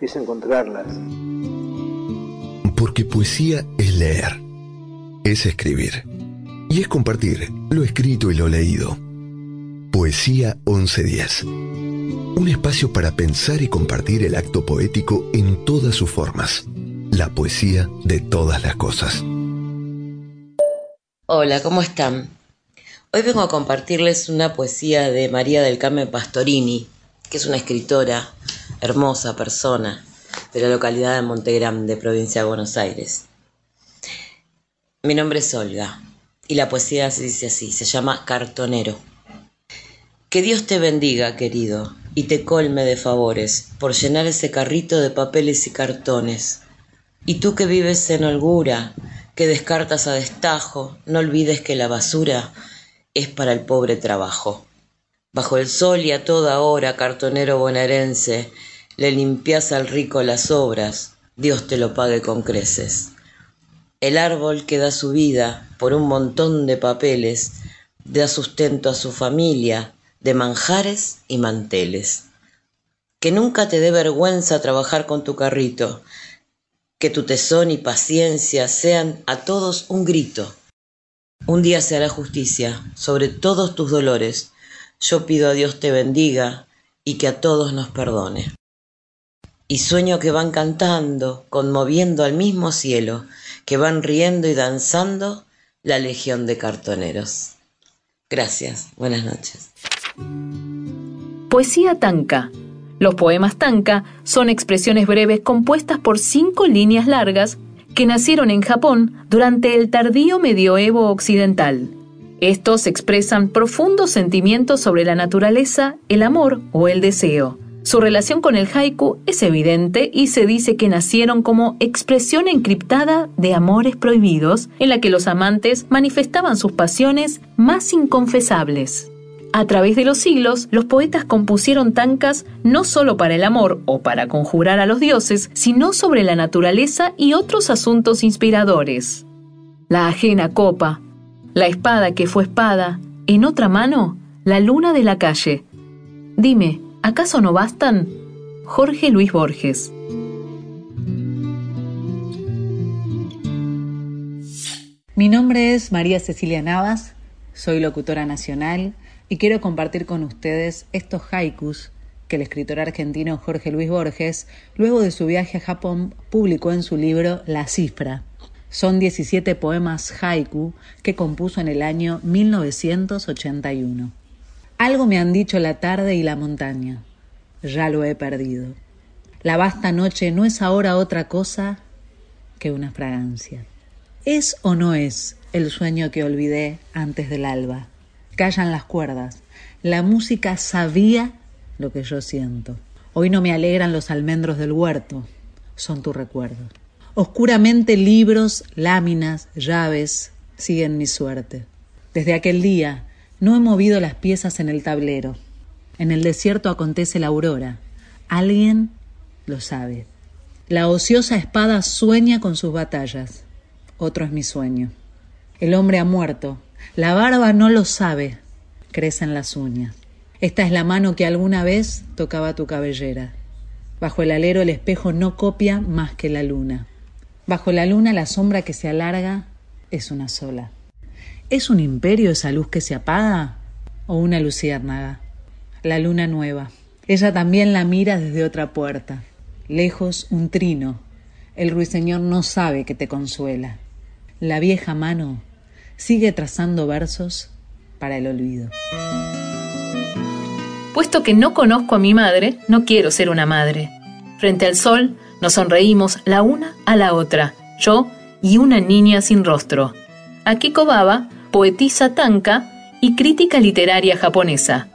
es encontrarlas. Porque poesía es leer, es escribir y es compartir lo escrito y lo leído. Poesía 1110. Un espacio para pensar y compartir el acto poético en todas sus formas. La poesía de todas las cosas. Hola, ¿cómo están? Hoy vengo a compartirles una poesía de María del Carmen Pastorini, que es una escritora, hermosa persona, de la localidad de Montegrande, provincia de Buenos Aires. Mi nombre es Olga y la poesía se dice así, se llama Cartonero. Que Dios te bendiga, querido, y te colme de favores por llenar ese carrito de papeles y cartones. Y tú que vives en holgura, que descartas a destajo, no olvides que la basura es para el pobre trabajo. Bajo el sol y a toda hora, cartonero bonaerense, le limpias al rico las obras, Dios te lo pague con creces. El árbol que da su vida por un montón de papeles, da sustento a su familia de manjares y manteles. Que nunca te dé vergüenza trabajar con tu carrito, que tu tesón y paciencia sean a todos un grito un día se hará justicia sobre todos tus dolores. Yo pido a Dios te bendiga y que a todos nos perdone. Y sueño que van cantando, conmoviendo al mismo cielo, que van riendo y danzando la legión de cartoneros. Gracias, buenas noches. Poesía Tanka. Los poemas Tanka son expresiones breves compuestas por cinco líneas largas que nacieron en Japón durante el tardío medioevo occidental. Estos expresan profundos sentimientos sobre la naturaleza, el amor o el deseo. Su relación con el haiku es evidente y se dice que nacieron como expresión encriptada de amores prohibidos en la que los amantes manifestaban sus pasiones más inconfesables. A través de los siglos, los poetas compusieron tancas no solo para el amor o para conjurar a los dioses, sino sobre la naturaleza y otros asuntos inspiradores. La ajena copa, la espada que fue espada, en otra mano, la luna de la calle. Dime, ¿Acaso no bastan? Jorge Luis Borges. Mi nombre es María Cecilia Navas, soy locutora nacional y quiero compartir con ustedes estos haikus que el escritor argentino Jorge Luis Borges, luego de su viaje a Japón, publicó en su libro La Cifra. Son 17 poemas haiku que compuso en el año 1981. Algo me han dicho la tarde y la montaña. Ya lo he perdido. La vasta noche no es ahora otra cosa que una fragancia. ¿Es o no es el sueño que olvidé antes del alba? Callan las cuerdas. La música sabía lo que yo siento. Hoy no me alegran los almendros del huerto, son tu recuerdo. Oscuramente libros, láminas, llaves siguen mi suerte. Desde aquel día no he movido las piezas en el tablero. En el desierto acontece la aurora. Alguien lo sabe. La ociosa espada sueña con sus batallas. Otro es mi sueño. El hombre ha muerto. La barba no lo sabe. Crecen las uñas. Esta es la mano que alguna vez tocaba tu cabellera. Bajo el alero el espejo no copia más que la luna. Bajo la luna la sombra que se alarga es una sola. ¿Es un imperio esa luz que se apaga o una luciérnaga? La luna nueva. Ella también la mira desde otra puerta. Lejos un trino. El ruiseñor no sabe que te consuela. La vieja mano sigue trazando versos para el olvido. Puesto que no conozco a mi madre, no quiero ser una madre. Frente al sol, nos sonreímos la una a la otra, yo y una niña sin rostro. Akiko Baba poetisa tanka y crítica literaria japonesa.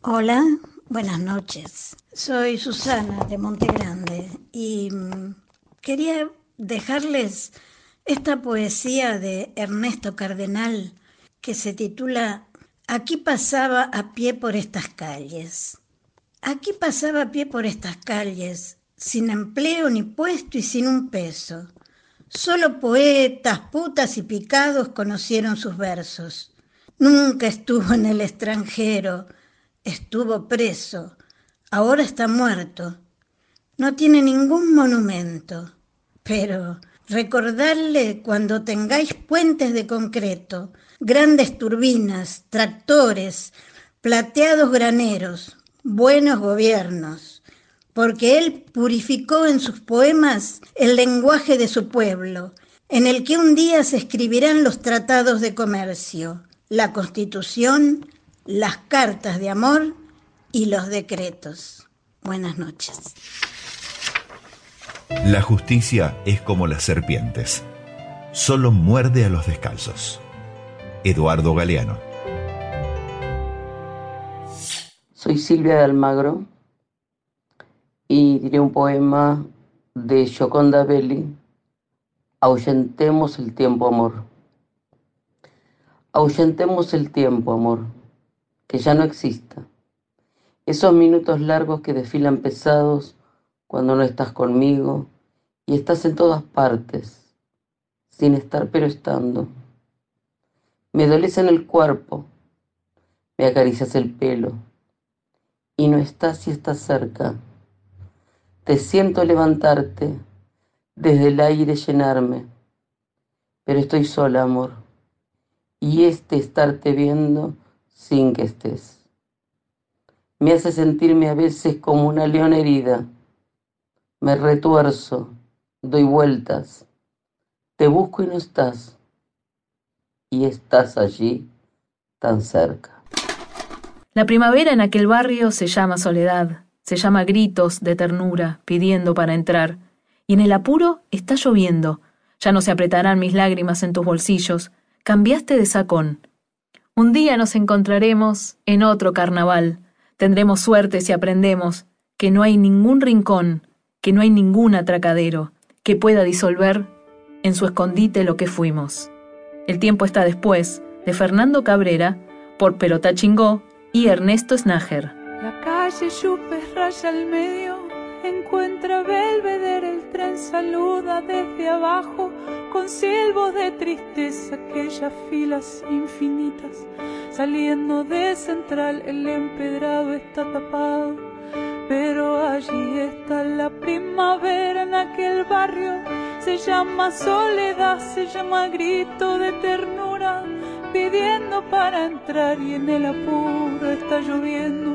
Hola, buenas noches. Soy Susana de Monte Grande y mm, quería dejarles esta poesía de Ernesto Cardenal que se titula Aquí pasaba a pie por estas calles. Aquí pasaba a pie por estas calles sin empleo ni puesto y sin un peso. Solo poetas, putas y picados conocieron sus versos. Nunca estuvo en el extranjero, estuvo preso, ahora está muerto. No tiene ningún monumento, pero recordarle cuando tengáis puentes de concreto, grandes turbinas, tractores, plateados graneros, buenos gobiernos porque él purificó en sus poemas el lenguaje de su pueblo, en el que un día se escribirán los tratados de comercio, la constitución, las cartas de amor y los decretos. Buenas noches. La justicia es como las serpientes, solo muerde a los descalzos. Eduardo Galeano. Soy Silvia de Almagro y diré un poema de Gioconda Belli, Ahuyentemos el tiempo, amor. Ahuyentemos el tiempo, amor, que ya no exista. Esos minutos largos que desfilan pesados cuando no estás conmigo y estás en todas partes, sin estar pero estando. Me doles en el cuerpo, me acaricias el pelo y no estás y estás cerca te siento levantarte, desde el aire llenarme, pero estoy sola, amor, y este estarte viendo sin que estés. Me hace sentirme a veces como una leona herida. Me retuerzo, doy vueltas, te busco y no estás, y estás allí tan cerca. La primavera en aquel barrio se llama soledad se llama gritos de ternura, pidiendo para entrar. Y en el apuro está lloviendo. Ya no se apretarán mis lágrimas en tus bolsillos. Cambiaste de sacón. Un día nos encontraremos en otro carnaval. Tendremos suerte si aprendemos que no hay ningún rincón, que no hay ningún atracadero que pueda disolver en su escondite lo que fuimos. El tiempo está después, de Fernando Cabrera, por Perota Chingó y Ernesto Snager. Calle Chupes raya al medio, encuentra Belvedere, el tren saluda desde abajo, con silbos de tristeza, aquellas filas infinitas. Saliendo de central, el empedrado está tapado, pero allí está la primavera en aquel barrio se llama soledad, se llama grito de ternura, pidiendo para entrar y en el apuro está lloviendo.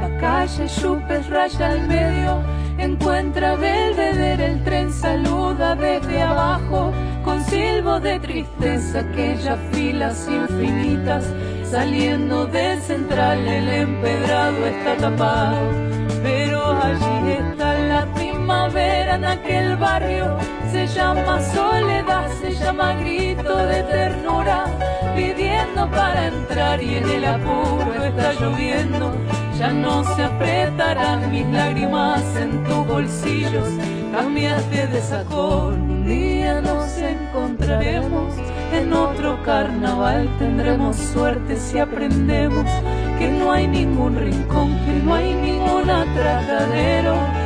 La calle Chupes raya al medio Encuentra Belvedere, el tren saluda desde abajo, con silbo de tristeza, aquellas filas infinitas, saliendo de central, el empedrado está tapado, pero allí está la primavera en aquel barrio, se llama soledad, se llama grito de ternura, pidiendo para entrar y en el apuro está lloviendo. Ya no se apretarán mis lágrimas en tus bolsillos, cambiaste de sacón, un día nos encontraremos. En otro carnaval, tendremos suerte si aprendemos que no hay ningún rincón, que no hay ningún atracadero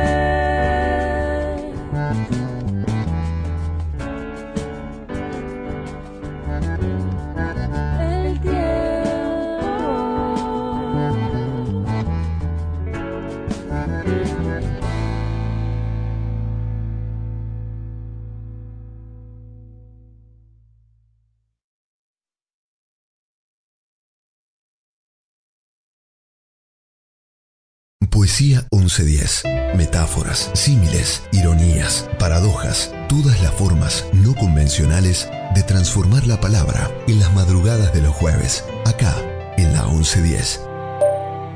Poesía 1110. Metáforas, símiles, ironías, paradojas, todas las formas no convencionales de transformar la palabra en las madrugadas de los jueves, acá en la 1110.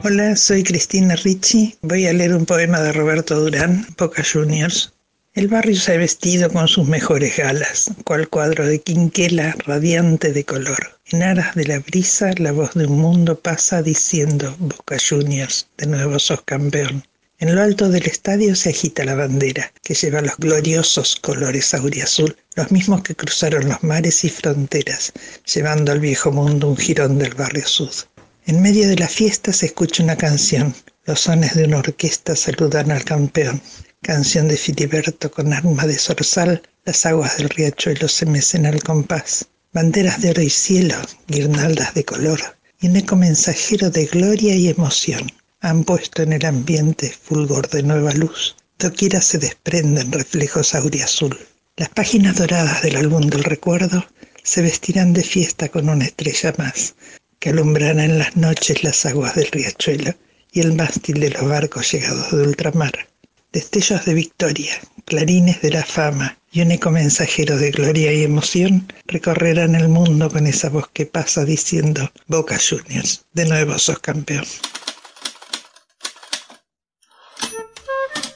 Hola, soy Cristina Ricci. Voy a leer un poema de Roberto Durán, Boca Juniors. El barrio se ha vestido con sus mejores galas, cual cuadro de quinquela radiante de color. En aras de la brisa, la voz de un mundo pasa diciendo, Boca Juniors, de nuevo sos campeón. En lo alto del estadio se agita la bandera, que lleva los gloriosos colores auriazul, los mismos que cruzaron los mares y fronteras, llevando al viejo mundo un jirón del barrio sud. En medio de la fiesta se escucha una canción, los sones de una orquesta saludan al campeón canción de Filiberto con arma de zorzal, las aguas del riachuelo se mecen al compás, banderas de oro y cielo, guirnaldas de color, y un eco mensajero de gloria y emoción han puesto en el ambiente fulgor de nueva luz. Doquiera se desprenden reflejos auriazul. Las páginas doradas del álbum del recuerdo se vestirán de fiesta con una estrella más, que alumbrará en las noches las aguas del riachuelo y el mástil de los barcos llegados de ultramar destellos de victoria, clarines de la fama y un eco mensajero de gloria y emoción recorrerán el mundo con esa voz que pasa diciendo Boca Juniors, de nuevo sos campeón.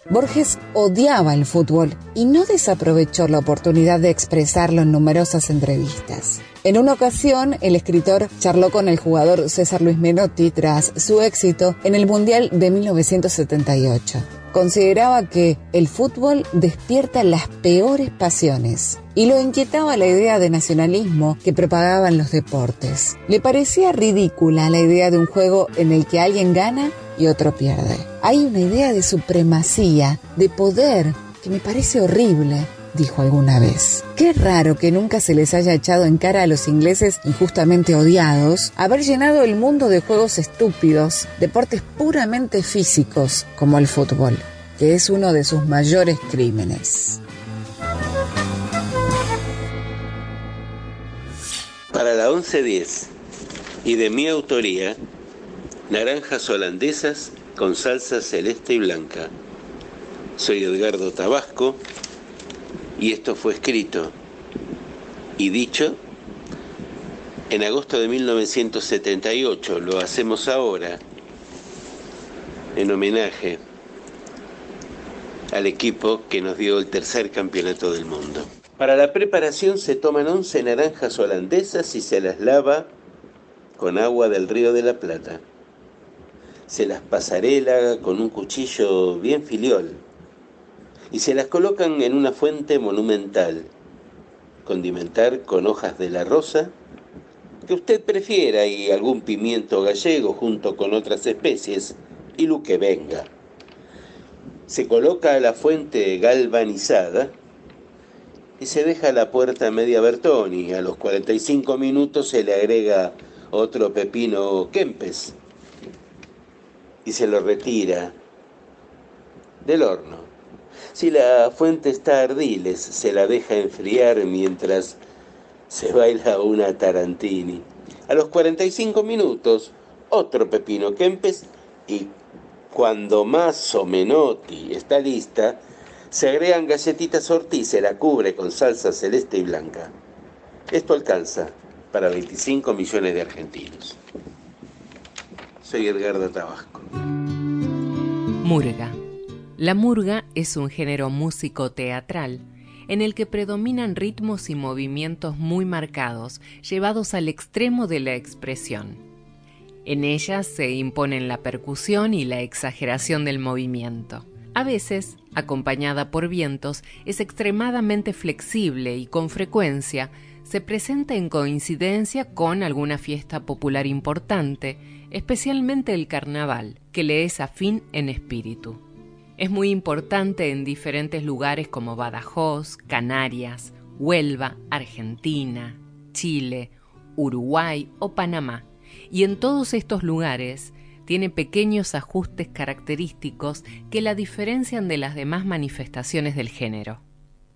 Borges odiaba el fútbol y no desaprovechó la oportunidad de expresarlo en numerosas entrevistas. En una ocasión, el escritor charló con el jugador César Luis Menotti tras su éxito en el Mundial de 1978. Consideraba que el fútbol despierta las peores pasiones y lo inquietaba la idea de nacionalismo que propagaban los deportes. Le parecía ridícula la idea de un juego en el que alguien gana y otro pierde. Hay una idea de supremacía, de poder, que me parece horrible dijo alguna vez. Qué raro que nunca se les haya echado en cara a los ingleses injustamente odiados haber llenado el mundo de juegos estúpidos, deportes puramente físicos como el fútbol, que es uno de sus mayores crímenes. Para la 1110 y de mi autoría, naranjas holandesas con salsa celeste y blanca. Soy Edgardo Tabasco y esto fue escrito y dicho en agosto de 1978. Lo hacemos ahora en homenaje al equipo que nos dio el tercer campeonato del mundo. Para la preparación se toman 11 naranjas holandesas y se las lava con agua del río de la Plata. Se las pasarela con un cuchillo bien filiol y se las colocan en una fuente monumental. Condimentar con hojas de la rosa, que usted prefiera, y algún pimiento gallego junto con otras especies, y lo que venga. Se coloca a la fuente galvanizada y se deja la puerta media Bertoni. A los 45 minutos se le agrega otro pepino Kempes y se lo retira del horno. Si la fuente está ardiles, se la deja enfriar mientras se baila una tarantini. A los 45 minutos, otro pepino Kempes y cuando más o menotti está lista, se agregan galletitas Ortiz, se la cubre con salsa celeste y blanca. Esto alcanza para 25 millones de argentinos. Soy Edgardo Tabasco. Murga la murga es un género músico teatral en el que predominan ritmos y movimientos muy marcados, llevados al extremo de la expresión. En ella se imponen la percusión y la exageración del movimiento. A veces, acompañada por vientos, es extremadamente flexible y con frecuencia se presenta en coincidencia con alguna fiesta popular importante, especialmente el carnaval, que le es afín en espíritu. Es muy importante en diferentes lugares como Badajoz, Canarias, Huelva, Argentina, Chile, Uruguay o Panamá. Y en todos estos lugares tiene pequeños ajustes característicos que la diferencian de las demás manifestaciones del género.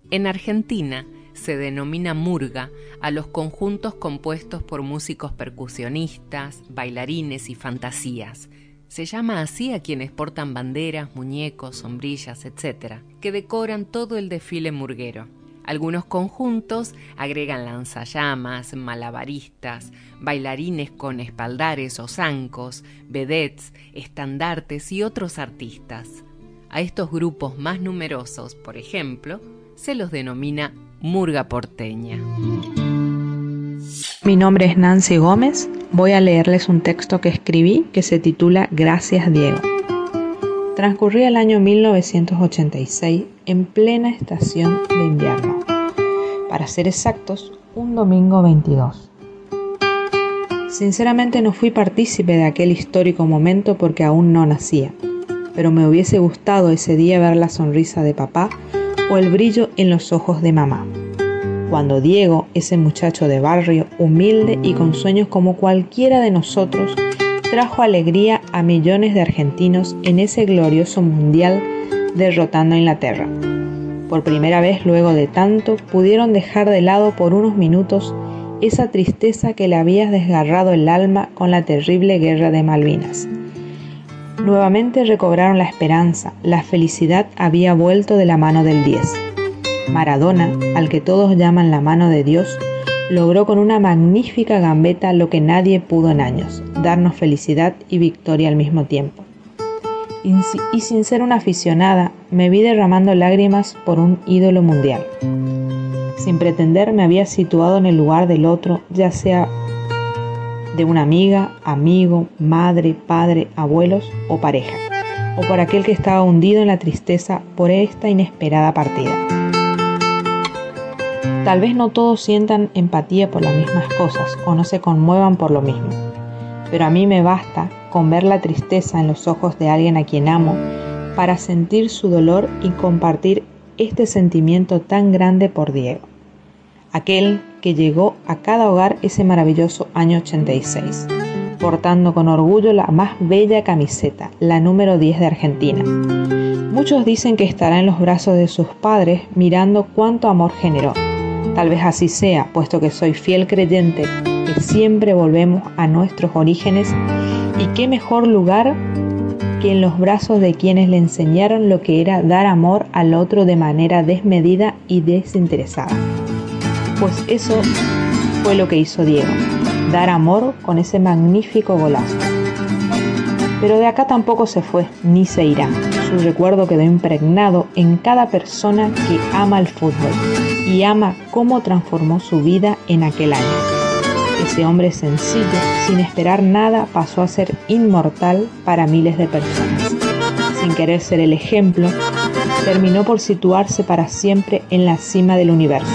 En Argentina se denomina murga a los conjuntos compuestos por músicos percusionistas, bailarines y fantasías, se llama así a quienes portan banderas, muñecos, sombrillas, etc., que decoran todo el desfile murguero. Algunos conjuntos agregan lanzallamas, malabaristas, bailarines con espaldares o zancos, vedettes, estandartes y otros artistas. A estos grupos más numerosos, por ejemplo, se los denomina murga porteña. Mi nombre es Nancy Gómez. Voy a leerles un texto que escribí que se titula Gracias Diego. Transcurría el año 1986 en plena estación de invierno. Para ser exactos, un domingo 22. Sinceramente no fui partícipe de aquel histórico momento porque aún no nacía, pero me hubiese gustado ese día ver la sonrisa de papá o el brillo en los ojos de mamá cuando Diego, ese muchacho de barrio, humilde y con sueños como cualquiera de nosotros, trajo alegría a millones de argentinos en ese glorioso mundial derrotando a Inglaterra. Por primera vez luego de tanto, pudieron dejar de lado por unos minutos esa tristeza que le había desgarrado el alma con la terrible guerra de Malvinas. Nuevamente recobraron la esperanza, la felicidad había vuelto de la mano del 10. Maradona, al que todos llaman la mano de Dios, logró con una magnífica gambeta lo que nadie pudo en años, darnos felicidad y victoria al mismo tiempo. Y sin ser una aficionada, me vi derramando lágrimas por un ídolo mundial. Sin pretender me había situado en el lugar del otro, ya sea de una amiga, amigo, madre, padre, abuelos o pareja. o por aquel que estaba hundido en la tristeza por esta inesperada partida. Tal vez no todos sientan empatía por las mismas cosas o no se conmuevan por lo mismo, pero a mí me basta con ver la tristeza en los ojos de alguien a quien amo para sentir su dolor y compartir este sentimiento tan grande por Diego, aquel que llegó a cada hogar ese maravilloso año 86, portando con orgullo la más bella camiseta, la número 10 de Argentina. Muchos dicen que estará en los brazos de sus padres mirando cuánto amor generó. Tal vez así sea, puesto que soy fiel creyente que siempre volvemos a nuestros orígenes y qué mejor lugar que en los brazos de quienes le enseñaron lo que era dar amor al otro de manera desmedida y desinteresada. Pues eso fue lo que hizo Diego, dar amor con ese magnífico golazo. Pero de acá tampoco se fue, ni se irá. Su recuerdo quedó impregnado en cada persona que ama el fútbol y ama cómo transformó su vida en aquel año. Ese hombre sencillo, sin esperar nada, pasó a ser inmortal para miles de personas. Sin querer ser el ejemplo, terminó por situarse para siempre en la cima del universo.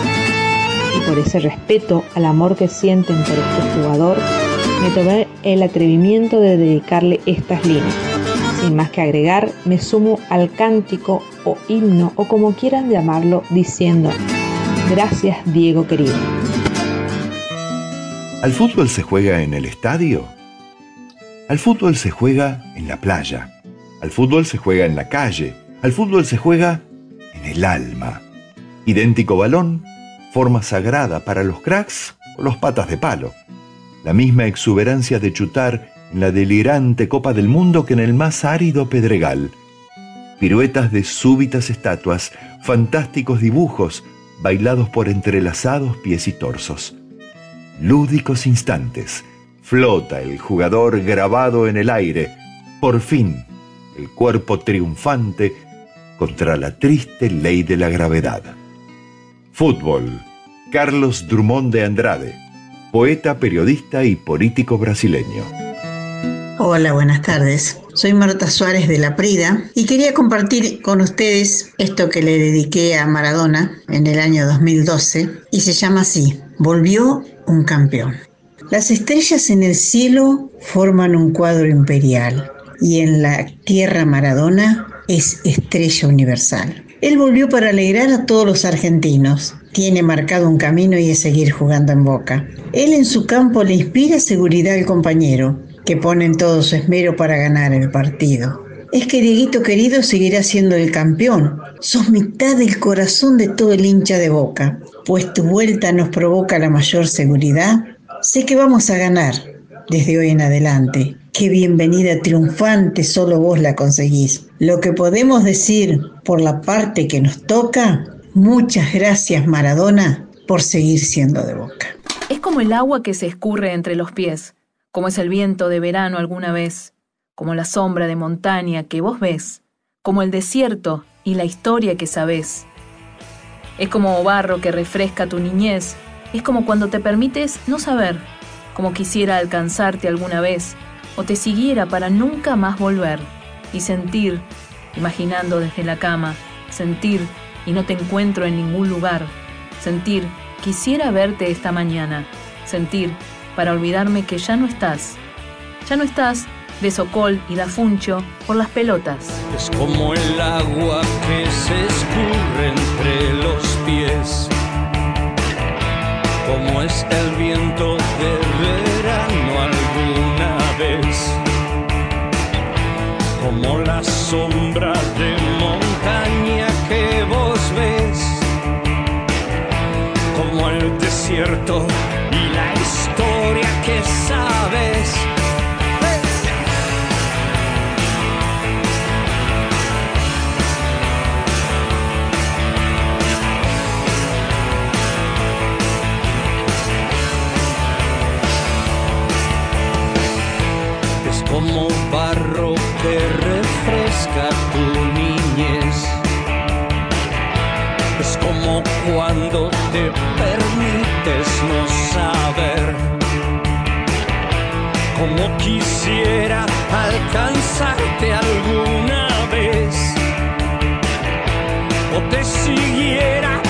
Y por ese respeto al amor que sienten por este jugador, me tomé el atrevimiento de dedicarle estas líneas. Sin más que agregar, me sumo al cántico o himno o como quieran llamarlo, diciendo, gracias Diego querido. ¿Al fútbol se juega en el estadio? Al fútbol se juega en la playa. Al fútbol se juega en la calle. Al fútbol se juega en el alma. Idéntico balón, forma sagrada para los cracks o los patas de palo. La misma exuberancia de chutar en la delirante Copa del Mundo que en el más árido Pedregal. Piruetas de súbitas estatuas, fantásticos dibujos, bailados por entrelazados pies y torsos lúdicos instantes. Flota el jugador grabado en el aire. Por fin, el cuerpo triunfante contra la triste ley de la gravedad. Fútbol. Carlos Drummond de Andrade, poeta, periodista y político brasileño. Hola, buenas tardes. Soy Marta Suárez de La Prida y quería compartir con ustedes esto que le dediqué a Maradona en el año 2012 y se llama así, Volvió un campeón. Las estrellas en el cielo forman un cuadro imperial y en la tierra Maradona es estrella universal. Él volvió para alegrar a todos los argentinos. Tiene marcado un camino y es seguir jugando en boca. Él en su campo le inspira seguridad al compañero, que pone en todo su esmero para ganar el partido. Es que Dieguito querido seguirá siendo el campeón. Sos mitad del corazón de todo el hincha de boca pues tu vuelta nos provoca la mayor seguridad, sé que vamos a ganar desde hoy en adelante. Qué bienvenida triunfante solo vos la conseguís. Lo que podemos decir por la parte que nos toca, muchas gracias Maradona por seguir siendo de boca. Es como el agua que se escurre entre los pies, como es el viento de verano alguna vez, como la sombra de montaña que vos ves, como el desierto y la historia que sabés es como barro que refresca tu niñez. Es como cuando te permites no saber, como quisiera alcanzarte alguna vez, o te siguiera para nunca más volver. Y sentir, imaginando desde la cama, sentir y no te encuentro en ningún lugar. Sentir, quisiera verte esta mañana. Sentir, para olvidarme que ya no estás. Ya no estás de Socol y da Funcho por las pelotas. Es como el agua que se escurre entre los pies, como es el viento de verano alguna vez, como la sombra de montaña que vos ves, como el desierto y la historia que sabes como barro que refresca tu niñez. Es como cuando te permites Como quisiera alcanzarte alguna vez o te siguiera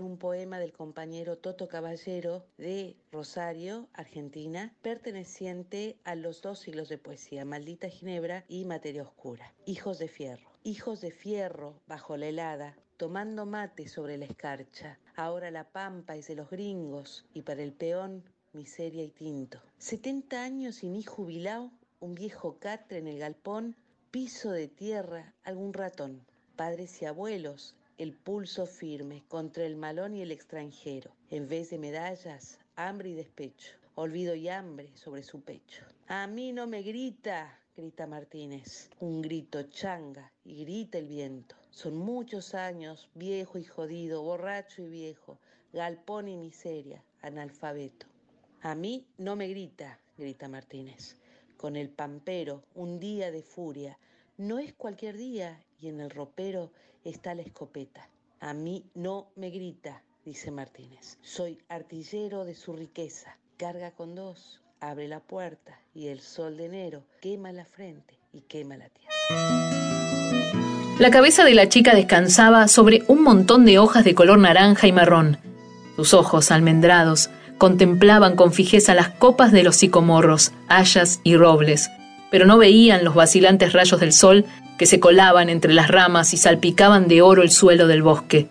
un poema del compañero Toto Caballero de Rosario, Argentina, perteneciente a los dos siglos de poesía, Maldita Ginebra y Materia Oscura. Hijos de fierro. Hijos de fierro bajo la helada, tomando mate sobre la escarcha. Ahora la pampa es de los gringos y para el peón miseria y tinto. 70 años sin hijo jubilado, un viejo catre en el galpón, piso de tierra, algún ratón. Padres y abuelos, el pulso firme contra el malón y el extranjero. En vez de medallas, hambre y despecho. Olvido y hambre sobre su pecho. A mí no me grita, grita Martínez. Un grito changa y grita el viento. Son muchos años, viejo y jodido, borracho y viejo, galpón y miseria, analfabeto. A mí no me grita, grita Martínez. Con el pampero, un día de furia. No es cualquier día y en el ropero está la escopeta. A mí no me grita, dice Martínez. Soy artillero de su riqueza. Carga con dos, abre la puerta y el sol de enero quema la frente y quema la tierra. La cabeza de la chica descansaba sobre un montón de hojas de color naranja y marrón. Sus ojos, almendrados, contemplaban con fijeza las copas de los sicomorros, hayas y robles, pero no veían los vacilantes rayos del sol que se colaban entre las ramas y salpicaban de oro el suelo del bosque.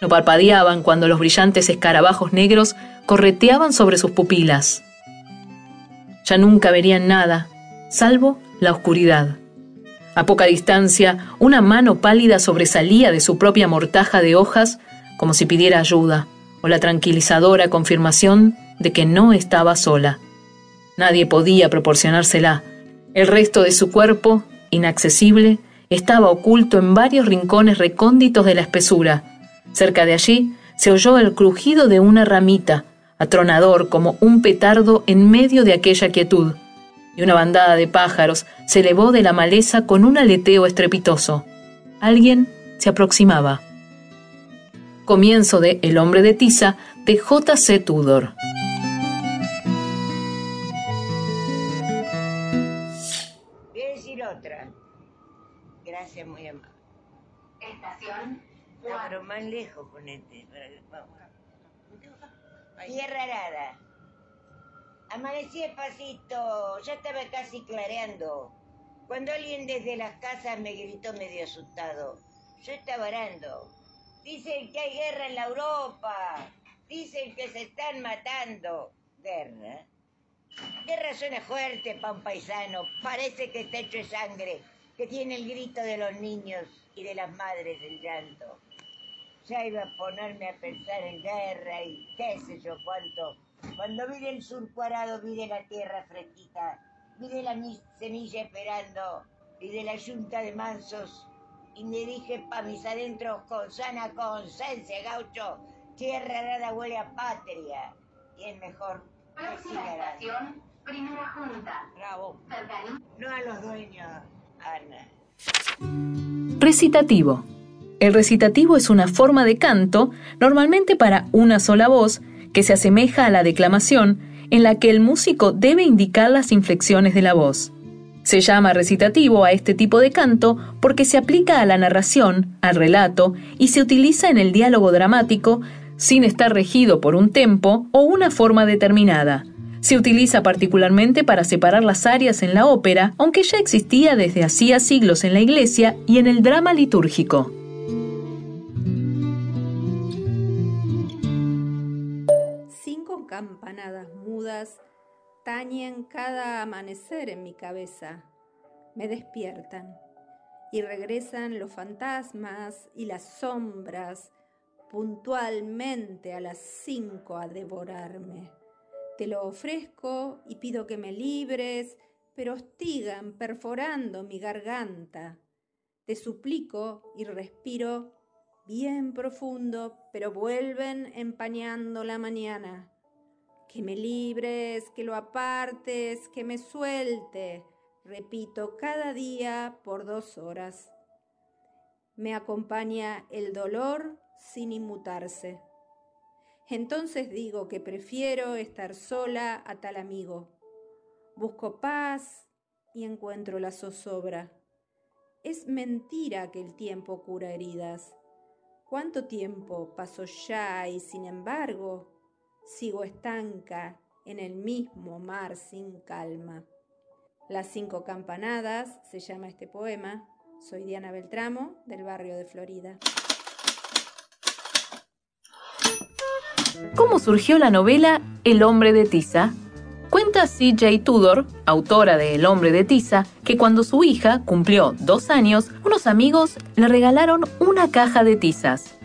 No parpadeaban cuando los brillantes escarabajos negros correteaban sobre sus pupilas. Ya nunca verían nada, salvo la oscuridad. A poca distancia, una mano pálida sobresalía de su propia mortaja de hojas como si pidiera ayuda o la tranquilizadora confirmación de que no estaba sola. Nadie podía proporcionársela. El resto de su cuerpo, inaccesible, estaba oculto en varios rincones recónditos de la espesura. Cerca de allí se oyó el crujido de una ramita, atronador como un petardo en medio de aquella quietud, y una bandada de pájaros se elevó de la maleza con un aleteo estrepitoso. Alguien se aproximaba. Comienzo de El hombre de tiza de J.C. Tudor. Más lejos para que- vamos. Tierra arada. Amanecí despacito, ya estaba casi clareando. Cuando alguien desde las casas me gritó medio asustado. Yo estaba orando. Dicen que hay guerra en la Europa. Dicen que se están matando. ¿Guerra? Guerra suena fuerte para un paisano. Parece que está hecho de sangre. Que tiene el grito de los niños y de las madres el llanto. Ya iba a ponerme a pensar en guerra y qué sé yo cuánto. Cuando vi del surco arado, vi de la tierra fresquita, vi de la mi- semilla esperando, y de la yunta de mansos, y me dije pa' mis adentros con sana conciencia, gaucho, tierra arada huele a patria, y es mejor que siga arando. primera junta. Bravo. No a los dueños, Ana. Recitativo. El recitativo es una forma de canto, normalmente para una sola voz, que se asemeja a la declamación, en la que el músico debe indicar las inflexiones de la voz. Se llama recitativo a este tipo de canto porque se aplica a la narración, al relato, y se utiliza en el diálogo dramático sin estar regido por un tempo o una forma determinada. Se utiliza particularmente para separar las áreas en la ópera, aunque ya existía desde hacía siglos en la iglesia y en el drama litúrgico. Mudas tañen cada amanecer en mi cabeza, me despiertan y regresan los fantasmas y las sombras puntualmente a las cinco a devorarme. Te lo ofrezco y pido que me libres, pero hostigan perforando mi garganta. Te suplico y respiro bien profundo, pero vuelven empañando la mañana. Que me libres, que lo apartes, que me suelte, repito cada día por dos horas. Me acompaña el dolor sin inmutarse. Entonces digo que prefiero estar sola a tal amigo. Busco paz y encuentro la zozobra. Es mentira que el tiempo cura heridas. ¿Cuánto tiempo pasó ya y sin embargo sigo estanca en el mismo mar sin calma? Las cinco campanadas se llama este poema. Soy Diana Beltramo del barrio de Florida. ¿Cómo surgió la novela El hombre de tiza? Cuenta C.J. Tudor, autora de El hombre de tiza, que cuando su hija cumplió dos años, unos amigos le regalaron una caja de tizas.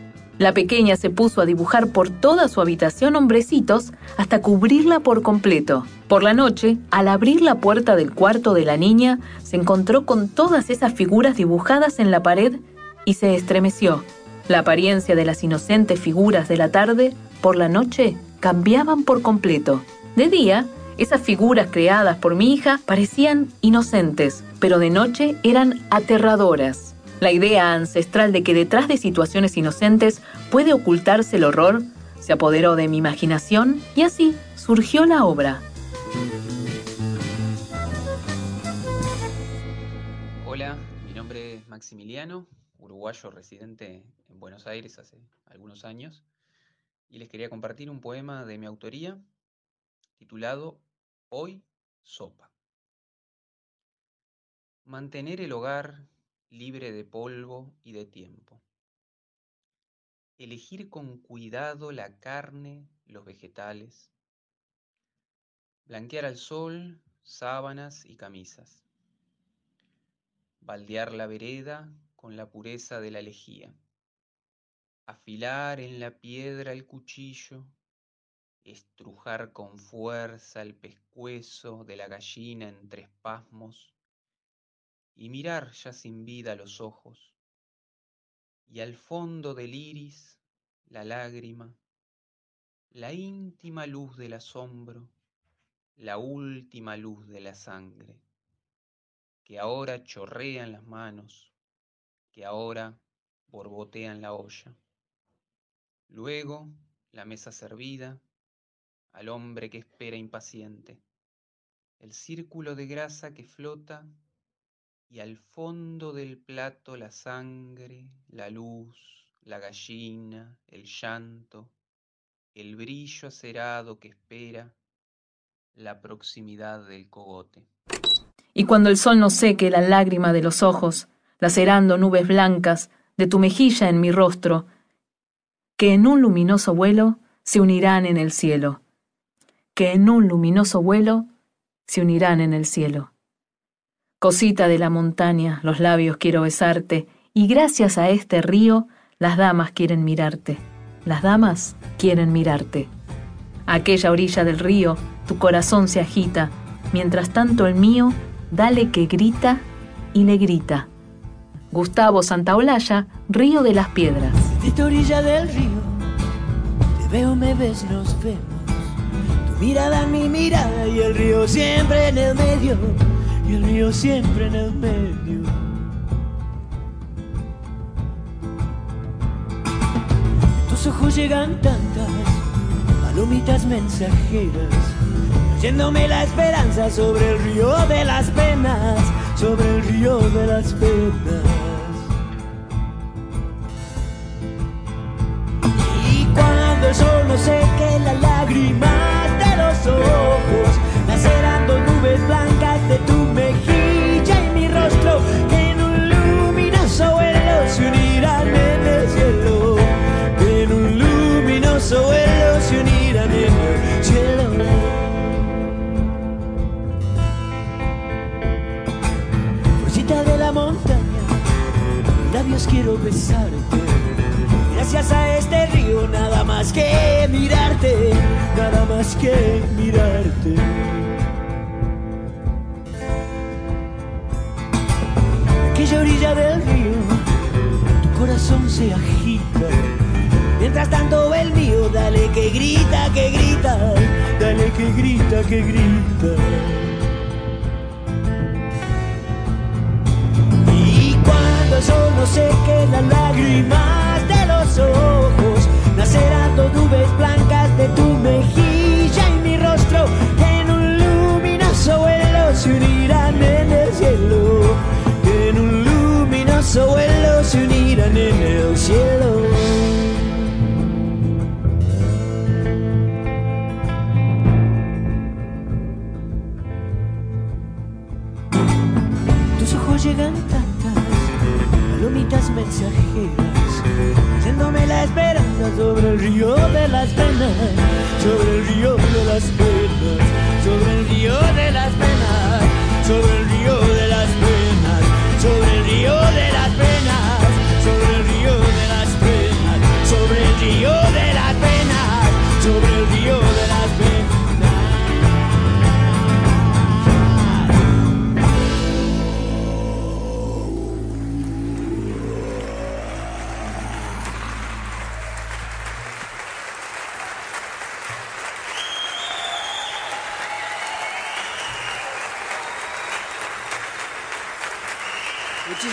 La pequeña se puso a dibujar por toda su habitación hombrecitos hasta cubrirla por completo. Por la noche, al abrir la puerta del cuarto de la niña, se encontró con todas esas figuras dibujadas en la pared y se estremeció. La apariencia de las inocentes figuras de la tarde, por la noche, cambiaban por completo. De día, esas figuras creadas por mi hija parecían inocentes, pero de noche eran aterradoras. La idea ancestral de que detrás de situaciones inocentes puede ocultarse el horror se apoderó de mi imaginación y así surgió la obra. Hola, mi nombre es Maximiliano, uruguayo residente en Buenos Aires hace algunos años, y les quería compartir un poema de mi autoría titulado Hoy Sopa. Mantener el hogar libre de polvo y de tiempo. Elegir con cuidado la carne, los vegetales. Blanquear al sol sábanas y camisas. Baldear la vereda con la pureza de la lejía. Afilar en la piedra el cuchillo. Estrujar con fuerza el pescuezo de la gallina entre espasmos y mirar ya sin vida los ojos, y al fondo del iris la lágrima, la íntima luz del asombro, la última luz de la sangre, que ahora chorrea en las manos, que ahora borbotea en la olla. Luego la mesa servida, al hombre que espera impaciente, el círculo de grasa que flota y al fondo del plato la sangre, la luz, la gallina, el llanto, el brillo acerado que espera la proximidad del cogote. Y cuando el sol no seque la lágrima de los ojos, lacerando nubes blancas de tu mejilla en mi rostro, que en un luminoso vuelo se unirán en el cielo, que en un luminoso vuelo se unirán en el cielo. Cosita de la montaña, los labios quiero besarte, y gracias a este río, las damas quieren mirarte. Las damas quieren mirarte. Aquella orilla del río, tu corazón se agita, mientras tanto el mío, dale que grita y le grita. Gustavo Santaolalla, Río de las Piedras. Esta orilla del río, te veo, me ves, nos vemos. Tu mirada, mi mirada y el río siempre en el medio. Y el río siempre en el medio. tus ojos llegan tantas palomitas mensajeras, trayéndome la esperanza sobre el río de las penas, sobre el río de las penas. Y cuando el sol no seque las lágrimas de los ojos, nacerán dos nubes blancas quiero besarte. Gracias a este río, nada más que mirarte, nada más que mirarte. Aquella orilla del río, tu corazón se agita. Mientras tanto el mío, dale que grita, que grita, dale que grita, que grita. Cuando el sol no seque las lágrimas de los ojos, nacerán dos nubes blancas de tu mejilla y mi rostro, que en un luminoso vuelo se unirán en el cielo, que en un luminoso vuelo se unirán en el cielo. Tus ojos llegan palomitas mensajeras, yéndome la esperanza sobre el río de las penas, sobre el río de las penas, sobre el río de las penas, sobre el río de las penas, sobre el río de las penas,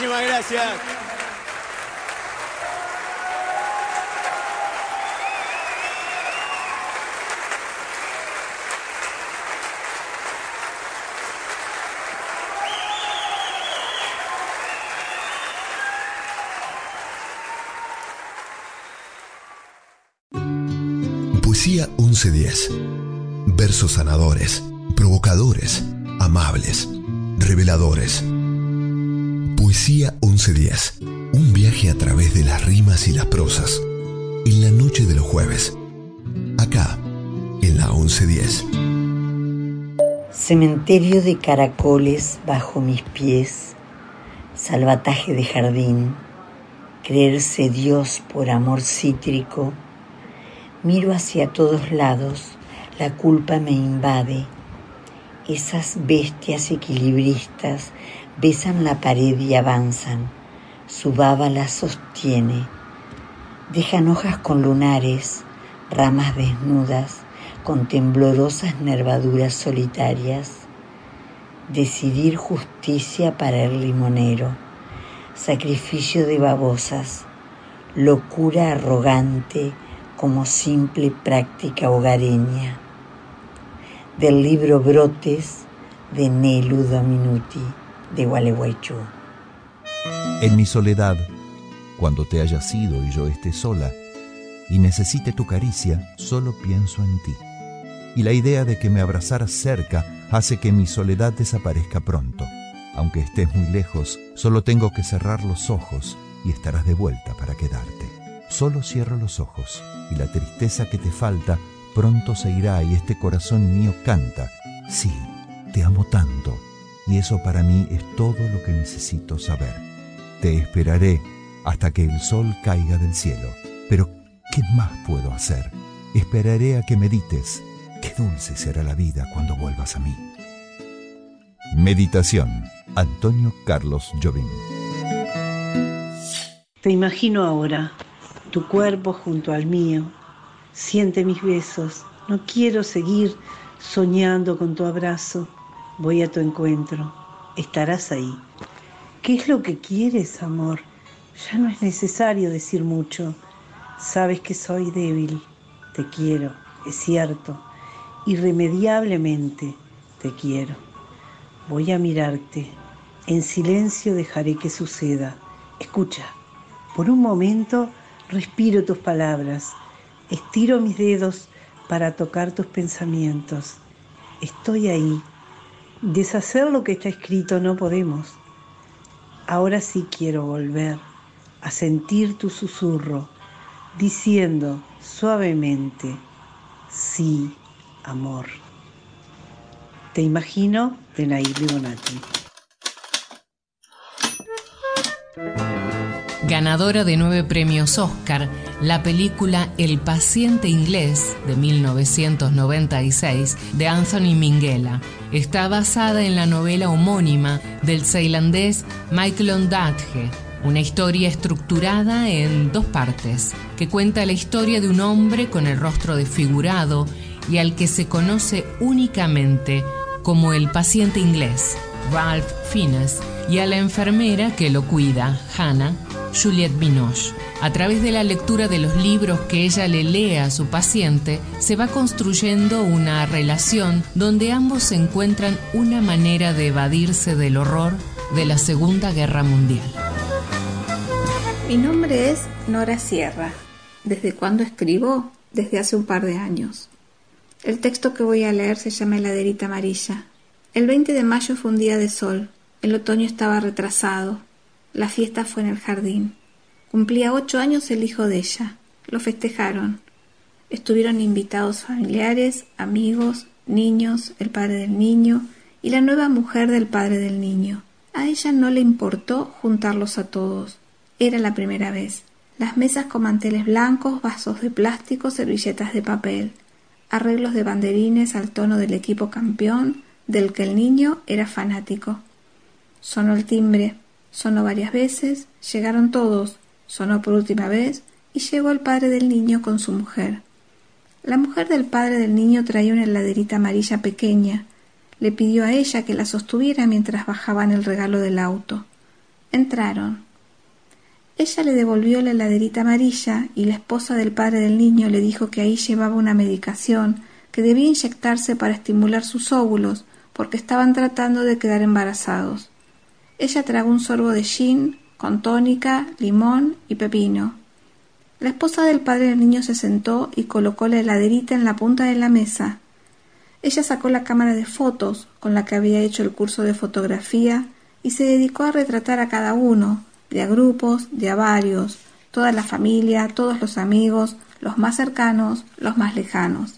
Muchísimas gracias. Poesía 1110. Versos sanadores, provocadores, amables, reveladores. Poesía 1110. Un viaje a través de las rimas y las prosas. En la noche de los jueves. Acá, en la 1110. Cementerio de caracoles bajo mis pies, salvataje de jardín, creerse Dios por amor cítrico, miro hacia todos lados, la culpa me invade, esas bestias equilibristas besan la pared y avanzan, su baba las sostiene, dejan hojas con lunares, ramas desnudas, con temblorosas nervaduras solitarias, decidir justicia para el limonero, sacrificio de babosas, locura arrogante como simple práctica hogareña. Del libro Brotes de Nelu Dominuti de Gualeguaychú. En mi soledad, cuando te hayas ido y yo esté sola y necesite tu caricia, solo pienso en ti. y la idea de que me abrazaras cerca hace que mi soledad desaparezca pronto. Aunque estés muy lejos, solo tengo que cerrar los ojos y estarás de vuelta para quedarte. Solo cierro los ojos y la tristeza que te falta pronto se irá y este corazón mío canta. Sí, te amo tanto y eso para mí es todo lo que necesito saber. Te esperaré hasta que el sol caiga del cielo. Pero, ¿qué más puedo hacer? Esperaré a que medites. Qué dulce será la vida cuando vuelvas a mí. Meditación. Antonio Carlos Jobim. Te imagino ahora, tu cuerpo junto al mío. Siente mis besos. No quiero seguir soñando con tu abrazo. Voy a tu encuentro. Estarás ahí. ¿Qué es lo que quieres, amor? Ya no es necesario decir mucho. Sabes que soy débil. Te quiero, es cierto. Irremediablemente te quiero. Voy a mirarte. En silencio dejaré que suceda. Escucha. Por un momento respiro tus palabras. Estiro mis dedos para tocar tus pensamientos. Estoy ahí. Deshacer lo que está escrito no podemos. Ahora sí quiero volver a sentir tu susurro, diciendo suavemente, sí, amor. Te imagino de Nair Bonatti. Ganadora de nueve premios Oscar, la película El paciente inglés de 1996 de Anthony Minghella. Está basada en la novela homónima del ceilandés Michael Ondaatje, una historia estructurada en dos partes, que cuenta la historia de un hombre con el rostro desfigurado y al que se conoce únicamente como el paciente inglés, Ralph Fiennes, y a la enfermera que lo cuida, Hannah, Juliette Binoche. A través de la lectura de los libros que ella le lee a su paciente, se va construyendo una relación donde ambos encuentran una manera de evadirse del horror de la Segunda Guerra Mundial. Mi nombre es Nora Sierra. ¿Desde cuándo escribo? Desde hace un par de años. El texto que voy a leer se llama Heladerita Amarilla. El 20 de mayo fue un día de sol. El otoño estaba retrasado. La fiesta fue en el jardín. Cumplía ocho años el hijo de ella. Lo festejaron. Estuvieron invitados familiares, amigos, niños, el padre del niño y la nueva mujer del padre del niño. A ella no le importó juntarlos a todos. Era la primera vez. Las mesas con manteles blancos, vasos de plástico, servilletas de papel, arreglos de banderines al tono del equipo campeón del que el niño era fanático. Sonó el timbre, sonó varias veces, llegaron todos, sonó por última vez y llegó el padre del niño con su mujer. La mujer del padre del niño traía una heladerita amarilla pequeña. Le pidió a ella que la sostuviera mientras bajaban el regalo del auto. Entraron. Ella le devolvió la heladerita amarilla y la esposa del padre del niño le dijo que ahí llevaba una medicación que debía inyectarse para estimular sus óvulos porque estaban tratando de quedar embarazados. Ella tragó un sorbo de gin con tónica, limón y pepino. La esposa del padre del niño se sentó y colocó la heladerita en la punta de la mesa. Ella sacó la cámara de fotos con la que había hecho el curso de fotografía y se dedicó a retratar a cada uno, de a grupos, de a varios, toda la familia, todos los amigos, los más cercanos, los más lejanos.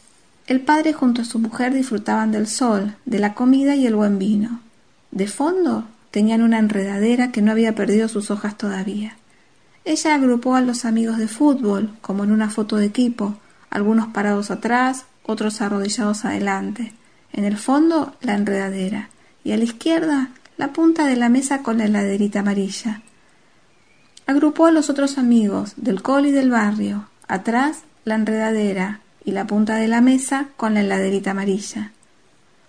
El padre junto a su mujer disfrutaban del sol, de la comida y el buen vino. De fondo tenían una enredadera que no había perdido sus hojas todavía. Ella agrupó a los amigos de fútbol, como en una foto de equipo, algunos parados atrás, otros arrodillados adelante. En el fondo, la enredadera, y a la izquierda, la punta de la mesa con la heladerita amarilla. Agrupó a los otros amigos del col y del barrio, atrás la enredadera y la punta de la mesa con la heladerita amarilla.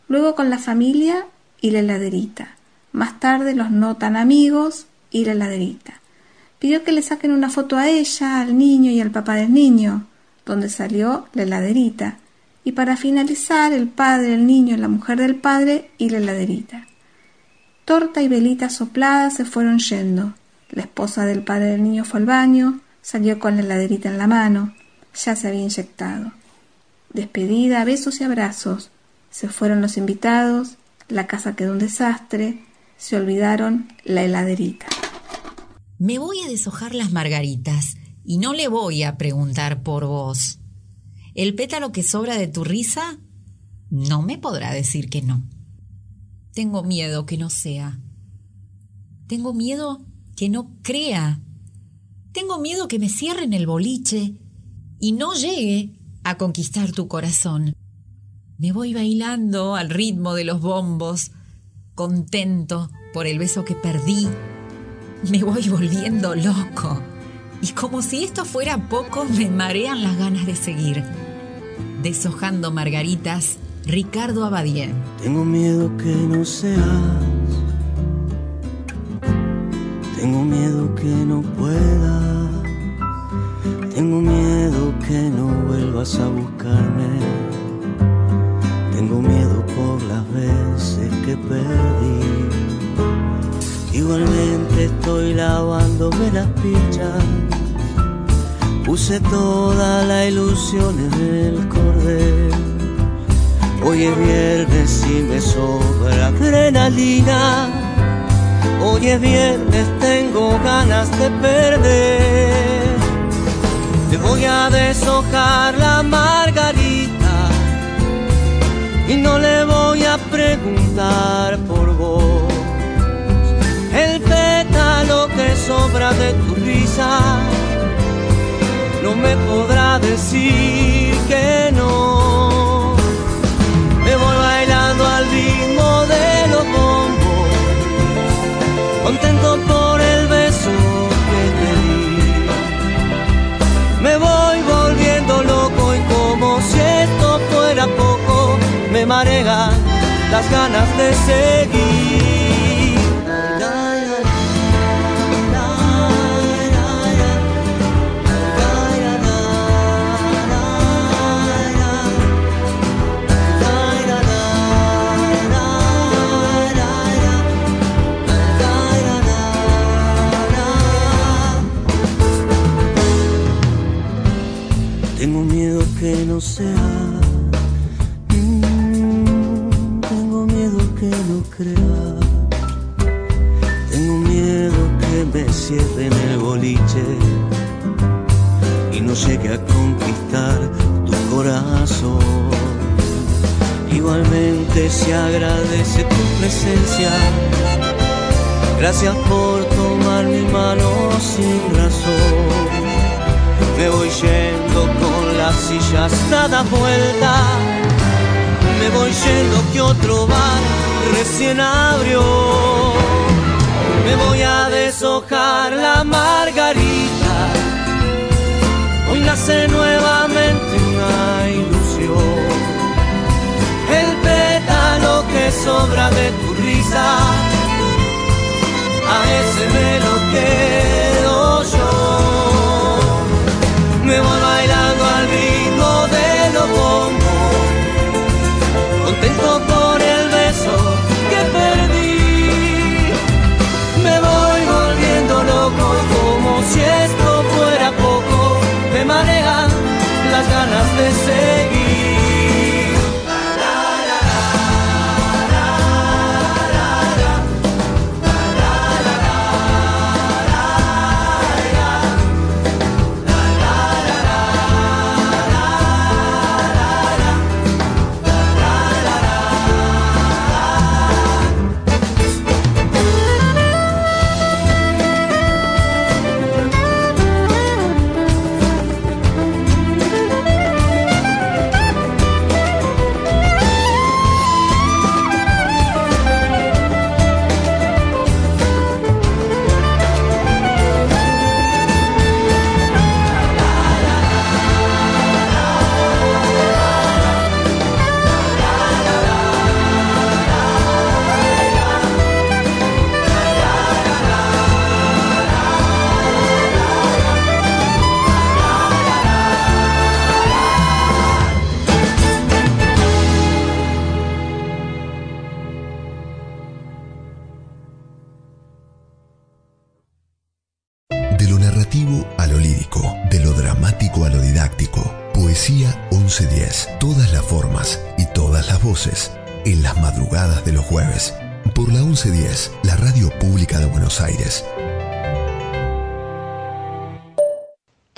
Luego con la familia y la heladerita. Más tarde los no tan amigos y la heladerita. Pidió que le saquen una foto a ella, al niño y al papá del niño, donde salió la heladerita. Y para finalizar, el padre, el niño, la mujer del padre y la heladerita. Torta y velitas sopladas se fueron yendo. La esposa del padre del niño fue al baño, salió con la heladerita en la mano, ya se había inyectado. Despedida, besos y abrazos. Se fueron los invitados, la casa quedó un desastre, se olvidaron la heladerita. Me voy a deshojar las margaritas y no le voy a preguntar por vos. El pétalo que sobra de tu risa no me podrá decir que no. Tengo miedo que no sea. Tengo miedo que no crea. Tengo miedo que me cierren el boliche y no llegue a conquistar tu corazón. Me voy bailando al ritmo de los bombos, contento por el beso que perdí. Me voy volviendo loco. Y como si esto fuera poco, me marean las ganas de seguir. Deshojando margaritas, Ricardo Abadie. Tengo miedo que no seas. Tengo miedo que no pueda. Tengo miedo que no vuelvas a buscarme. Tengo miedo veces que perdí. Igualmente estoy lavándome las pichas. Puse toda la ilusión en el cordel. Hoy es viernes y me sobra adrenalina. Hoy es viernes, tengo ganas de perder. Te voy a deshojar la margarita y no le voy a preguntar por vos. El pétalo que sobra de tu risa no me podrá decir que no. Me voy bailando al ritmo de los bombos, contento por el beso que te di. Me voy volviendo loco y como si esto fuera me las ganas de seguir. Se agradece tu presencia. Gracias por tomar mi mano sin razón. Me voy yendo con las sillas dadas vuelta. Me voy yendo que otro bar recién abrió. Me voy a deshojar la margarita. Hoy nace nuevamente una ilusión. Pétalo que sobra de tu risa. A ese me lo quedo yo.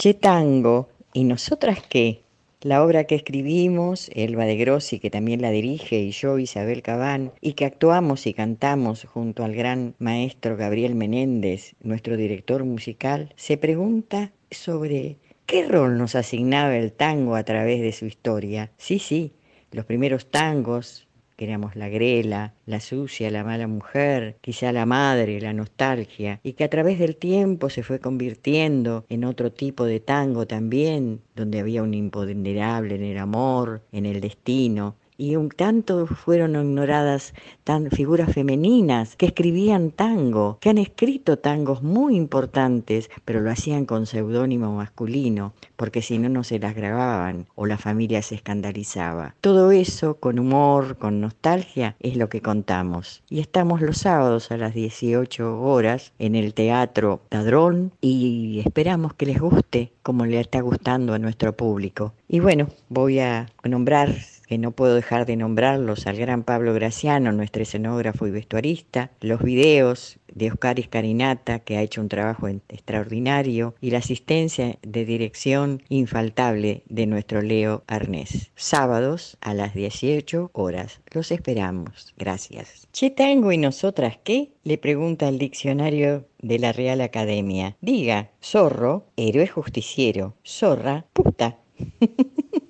Che Tango, ¿y nosotras qué? La obra que escribimos, Elba de Grossi, que también la dirige, y yo, Isabel Cabán, y que actuamos y cantamos junto al gran maestro Gabriel Menéndez, nuestro director musical, se pregunta sobre qué rol nos asignaba el tango a través de su historia. Sí, sí, los primeros tangos, que éramos la grela, la sucia, la mala mujer, quizá la madre, la nostalgia, y que a través del tiempo se fue convirtiendo en otro tipo de tango también, donde había un imponderable en el amor, en el destino, y un tanto fueron ignoradas tan figuras femeninas que escribían tango, que han escrito tangos muy importantes, pero lo hacían con seudónimo masculino, porque si no no se las grababan o la familia se escandalizaba. Todo eso con humor, con nostalgia, es lo que contamos. Y estamos los sábados a las 18 horas en el Teatro Padrón y esperamos que les guste como le está gustando a nuestro público. Y bueno, voy a nombrar que no puedo dejar de nombrarlos, al gran Pablo Graciano, nuestro escenógrafo y vestuarista, los videos de Oscar Iscarinata, que ha hecho un trabajo extraordinario, y la asistencia de dirección infaltable de nuestro Leo Arnés. Sábados a las 18 horas. Los esperamos. Gracias. ¿Che tango y nosotras qué? Le pregunta el diccionario de la Real Academia. Diga, zorro, héroe justiciero, zorra, puta.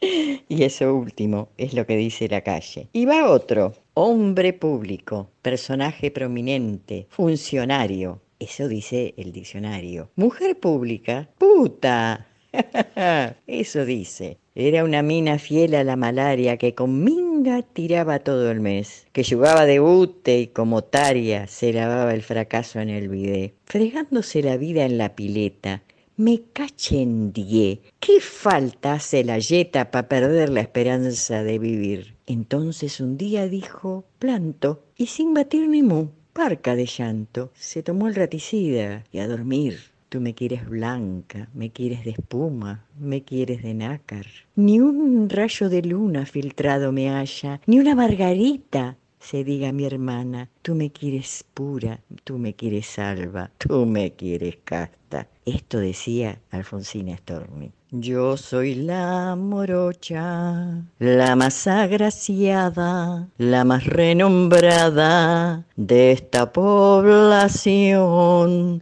Y eso último es lo que dice la calle. Y va otro, hombre público, personaje prominente, funcionario. Eso dice el diccionario. Mujer pública, puta. Eso dice. Era una mina fiel a la malaria que con minga tiraba todo el mes, que jugaba de bute y como taria se lavaba el fracaso en el bidé, fregándose la vida en la pileta, me cachendié. ¿Qué falta hace la yeta para perder la esperanza de vivir? Entonces un día dijo, planto, y sin batir ni mu, parca de llanto, se tomó el raticida y a dormir. Tú me quieres blanca, me quieres de espuma, me quieres de nácar. Ni un rayo de luna filtrado me halla, ni una margarita se diga mi hermana, tú me quieres pura, tú me quieres salva, tú me quieres casta. Esto decía Alfonsina Storni. Yo soy la morocha, la más agraciada, la más renombrada de esta población.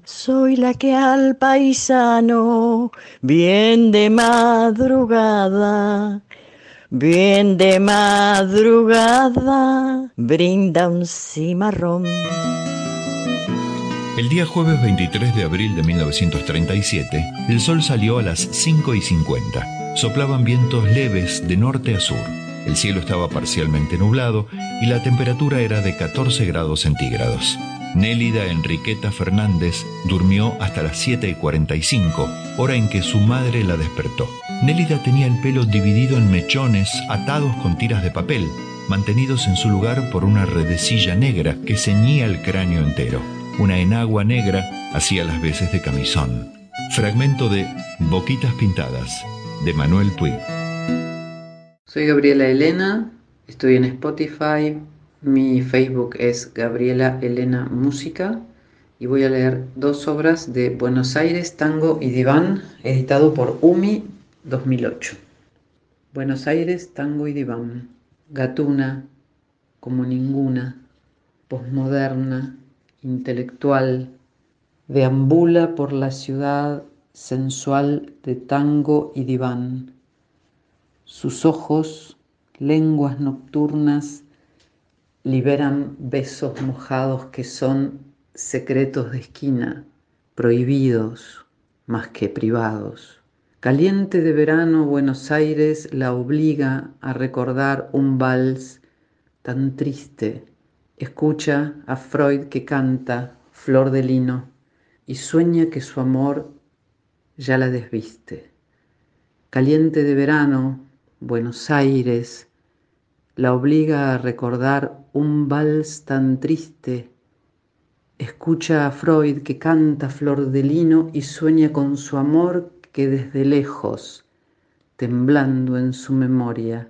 Soy la que al paisano, bien de madrugada, Bien de madrugada brinda un cimarrón. El día jueves 23 de abril de 1937, el sol salió a las 5 y 50. Soplaban vientos leves de norte a sur. El cielo estaba parcialmente nublado y la temperatura era de 14 grados centígrados. Nélida Enriqueta Fernández durmió hasta las 7 y 45, hora en que su madre la despertó. Nélida tenía el pelo dividido en mechones atados con tiras de papel, mantenidos en su lugar por una redecilla negra que ceñía el cráneo entero. Una enagua negra hacía las veces de camisón. Fragmento de Boquitas Pintadas, de Manuel Puig. Soy Gabriela Elena, estoy en Spotify, mi Facebook es Gabriela Elena Música y voy a leer dos obras de Buenos Aires, Tango y Diván, editado por UMI 2008. Buenos Aires, Tango y Diván. Gatuna, como ninguna, posmoderna, intelectual, deambula por la ciudad sensual de tango y diván. Sus ojos, lenguas nocturnas, liberan besos mojados que son secretos de esquina, prohibidos más que privados. Caliente de verano Buenos Aires la obliga a recordar un vals tan triste. Escucha a Freud que canta Flor de Lino y sueña que su amor ya la desviste. Caliente de verano Buenos Aires la obliga a recordar un vals tan triste. Escucha a Freud que canta Flor de Lino y sueña con su amor que desde lejos temblando en su memoria,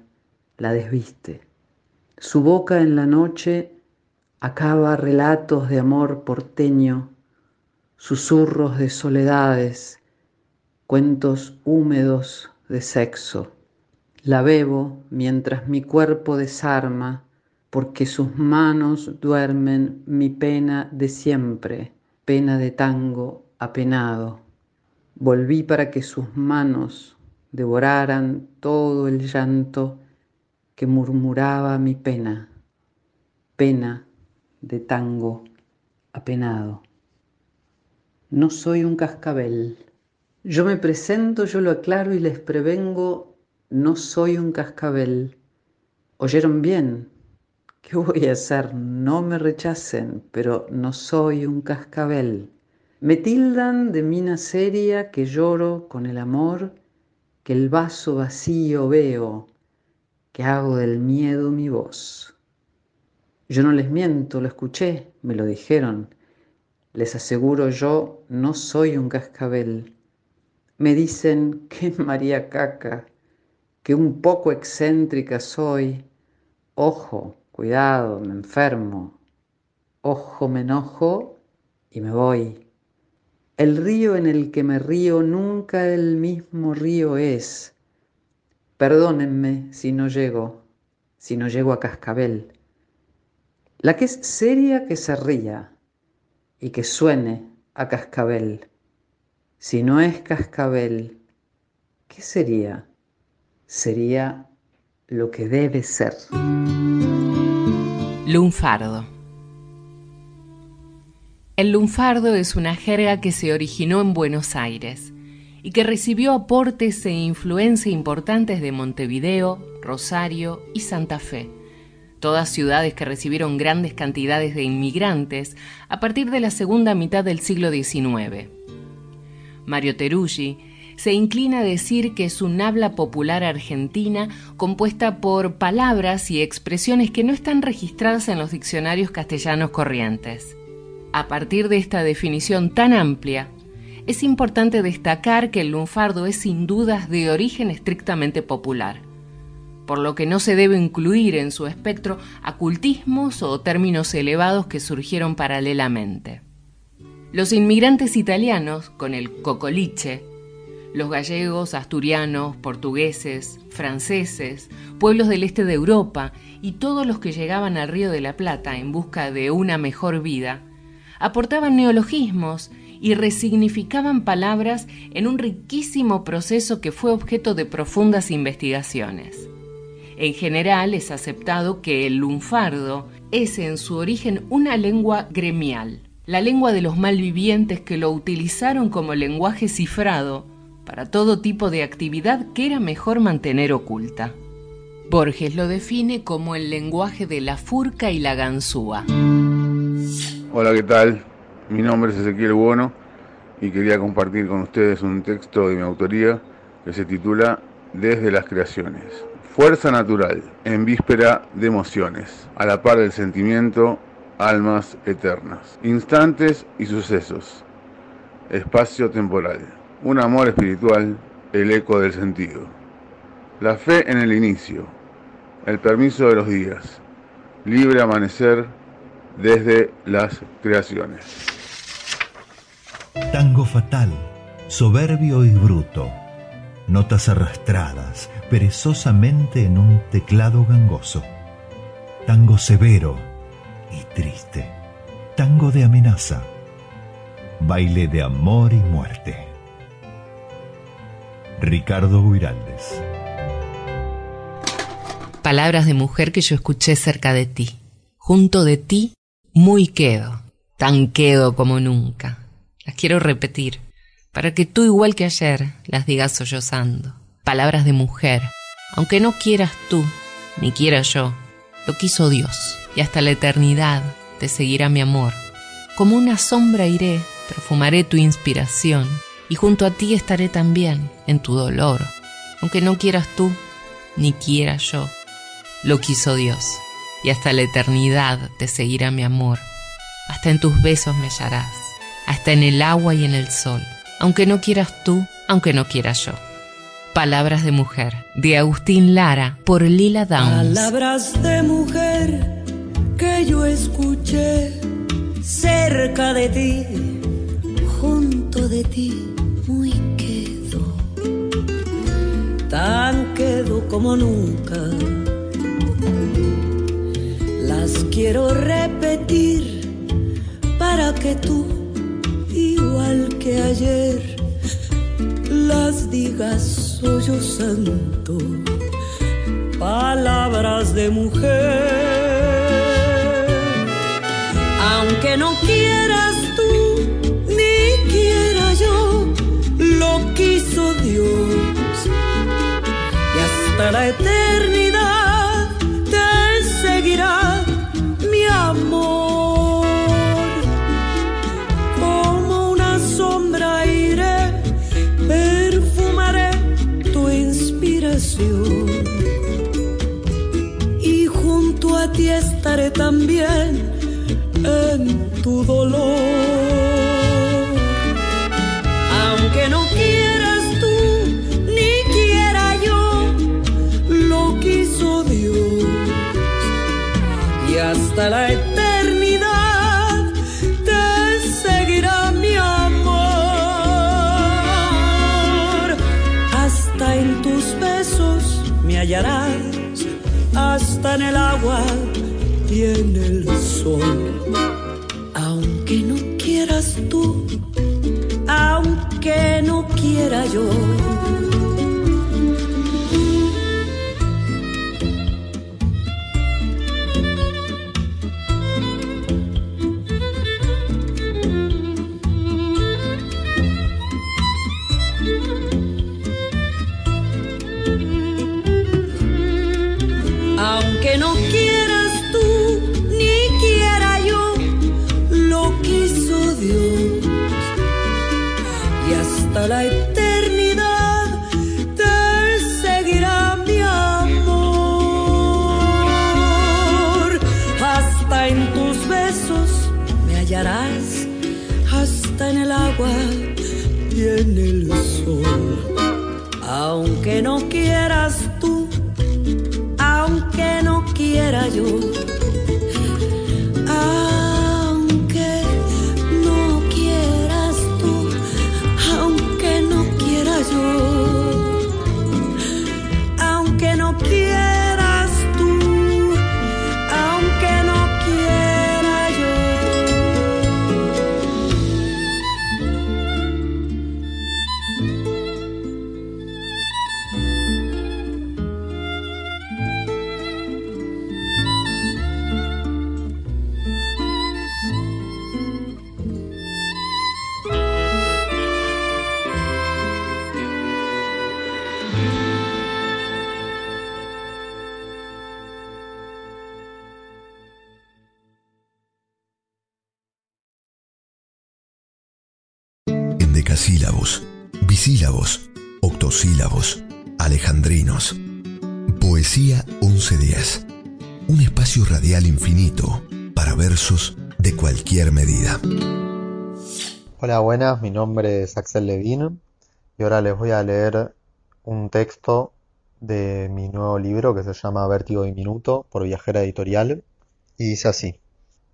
la desviste. Su boca en la noche acaba relatos de amor porteño, susurros de soledades, cuentos húmedos de sexo. La bebo mientras mi cuerpo desarma, porque sus manos duermen mi pena de siempre, pena de tango apenado. Volví para que sus manos devoraran todo el llanto que murmuraba mi pena, pena de tango apenado. No soy un cascabel. Yo me presento, yo lo aclaro y les prevengo, no soy un cascabel. ¿Oyeron bien? ¿Qué voy a hacer? No me rechacen, pero no soy un cascabel. Me tildan de mina seria que lloro con el amor, que el vaso vacío veo, que hago del miedo mi voz. Yo no les miento, lo escuché, me lo dijeron. Les aseguro yo, no soy un cascabel. Me dicen que María Caca, que un poco excéntrica soy. Ojo, cuidado, me enfermo. Ojo, me enojo y me voy. El río en el que me río nunca el mismo río es. Perdónenme si no llego, si no llego a cascabel. La que es seria que se ría y que suene a cascabel. Si no es cascabel, ¿qué sería? Sería lo que debe ser. Lunfardo. El lunfardo es una jerga que se originó en Buenos Aires y que recibió aportes e influencia importantes de Montevideo, Rosario y Santa Fe, todas ciudades que recibieron grandes cantidades de inmigrantes a partir de la segunda mitad del siglo XIX. Mario Teruggi se inclina a decir que es un habla popular argentina compuesta por palabras y expresiones que no están registradas en los diccionarios castellanos corrientes. A partir de esta definición tan amplia, es importante destacar que el lunfardo es sin dudas de origen estrictamente popular, por lo que no se debe incluir en su espectro acultismos o términos elevados que surgieron paralelamente. Los inmigrantes italianos, con el cocoliche, los gallegos, asturianos, portugueses, franceses, pueblos del este de Europa y todos los que llegaban al Río de la Plata en busca de una mejor vida, aportaban neologismos y resignificaban palabras en un riquísimo proceso que fue objeto de profundas investigaciones. En general es aceptado que el lunfardo es en su origen una lengua gremial, la lengua de los malvivientes que lo utilizaron como lenguaje cifrado para todo tipo de actividad que era mejor mantener oculta. Borges lo define como el lenguaje de la furca y la ganzúa. Hola, ¿qué tal? Mi nombre es Ezequiel Bono y quería compartir con ustedes un texto de mi autoría que se titula Desde las creaciones. Fuerza natural, en víspera de emociones, a la par del sentimiento, almas eternas, instantes y sucesos, espacio temporal, un amor espiritual, el eco del sentido, la fe en el inicio, el permiso de los días, libre amanecer desde las creaciones. Tango fatal, soberbio y bruto. Notas arrastradas perezosamente en un teclado gangoso. Tango severo y triste. Tango de amenaza. Baile de amor y muerte. Ricardo Guiraldes. Palabras de mujer que yo escuché cerca de ti. Junto de ti, muy quedo, tan quedo como nunca. Las quiero repetir, para que tú, igual que ayer, las digas sollozando. Palabras de mujer, aunque no quieras tú, ni quiera yo, lo quiso Dios, y hasta la eternidad te seguirá mi amor. Como una sombra iré, perfumaré tu inspiración, y junto a ti estaré también, en tu dolor. Aunque no quieras tú, ni quiera yo, lo quiso Dios, y hasta la eternidad te seguirá mi amor. Hasta en tus besos me hallarás, hasta en el agua y en el sol, aunque no quieras tú, aunque no quiera yo. Palabras de mujer, de Agustín Lara, por Lila Downs. Palabras de mujer que yo escuché cerca de ti, junto de ti, tan quedo como nunca. Las quiero repetir para que tú, igual que ayer, las digas sollozando. Palabras de mujer. Aunque no quieras tú, ni quiera yo, hasta la eternidad te seguirá mi amor. Como una sombra iré, perfumaré tu inspiración. Y junto a ti estaré también en tu dolor. Hasta la eternidad te seguirá mi amor. Hasta en tus besos me hallarás, hasta en el agua y en el sol. Aunque no quieras tú, aunque no quiera yo. Versos de cualquier medida. Hola, buenas, mi nombre es Axel Levin y ahora les voy a leer un texto de mi nuevo libro que se llama Vértigo Diminuto por Viajera Editorial y dice así.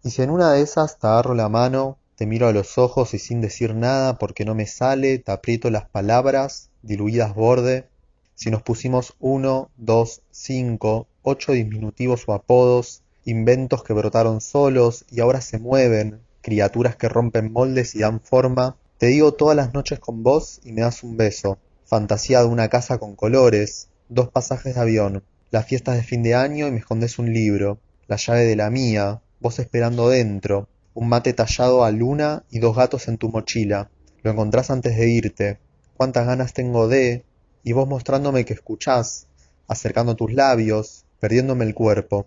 Y si en una de esas te agarro la mano, te miro a los ojos y sin decir nada porque no me sale, te aprieto las palabras, diluidas borde, si nos pusimos uno, dos, cinco, ocho diminutivos o apodos, inventos que brotaron solos y ahora se mueven, criaturas que rompen moldes y dan forma, te digo todas las noches con vos y me das un beso, fantasía de una casa con colores, dos pasajes de avión, las fiestas de fin de año y me escondes un libro, la llave de la mía, vos esperando dentro, un mate tallado a luna y dos gatos en tu mochila, lo encontrás antes de irte, cuántas ganas tengo de, y vos mostrándome que escuchás, acercando tus labios, perdiéndome el cuerpo.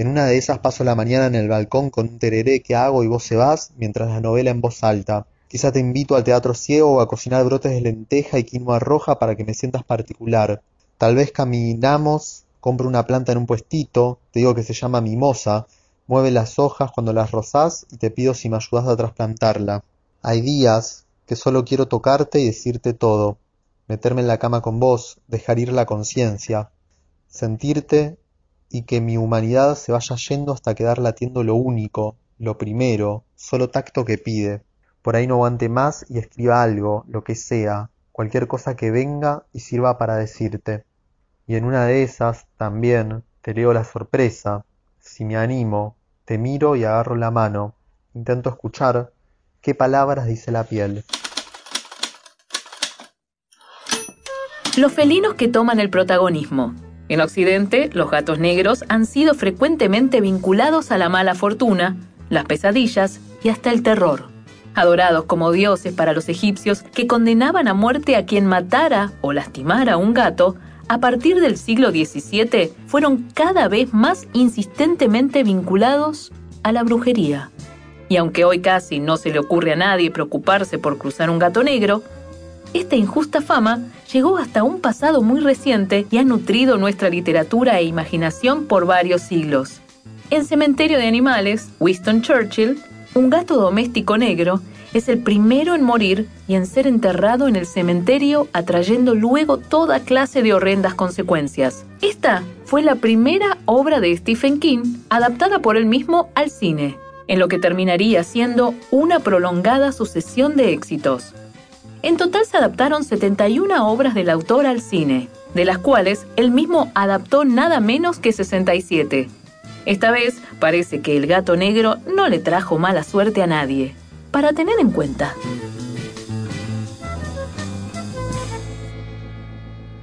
En una de esas paso la mañana en el balcón con un tereré que hago y vos se vas mientras la novela en voz alta. Quizá te invito al teatro ciego o a cocinar brotes de lenteja y quinoa roja para que me sientas particular. Tal vez caminamos, compro una planta en un puestito, te digo que se llama mimosa, mueve las hojas cuando las rozás y te pido si me ayudas a trasplantarla. Hay días que solo quiero tocarte y decirte todo. meterme en la cama con vos, dejar ir la conciencia, sentirte y que mi humanidad se vaya yendo hasta quedar latiendo lo único, lo primero, solo tacto que pide. Por ahí no aguante más y escriba algo, lo que sea, cualquier cosa que venga y sirva para decirte. Y en una de esas, también, te leo la sorpresa. Si me animo, te miro y agarro la mano. Intento escuchar qué palabras dice la piel. Los felinos que toman el protagonismo. En Occidente, los gatos negros han sido frecuentemente vinculados a la mala fortuna, las pesadillas y hasta el terror. Adorados como dioses para los egipcios que condenaban a muerte a quien matara o lastimara a un gato, a partir del siglo XVII fueron cada vez más insistentemente vinculados a la brujería. Y aunque hoy casi no se le ocurre a nadie preocuparse por cruzar un gato negro, esta injusta fama llegó hasta un pasado muy reciente y ha nutrido nuestra literatura e imaginación por varios siglos. En Cementerio de Animales, Winston Churchill, un gato doméstico negro, es el primero en morir y en ser enterrado en el cementerio, atrayendo luego toda clase de horrendas consecuencias. Esta fue la primera obra de Stephen King adaptada por él mismo al cine, en lo que terminaría siendo una prolongada sucesión de éxitos. En total se adaptaron 71 obras del autor al cine, de las cuales él mismo adaptó nada menos que 67. Esta vez parece que el gato negro no le trajo mala suerte a nadie. Para tener en cuenta.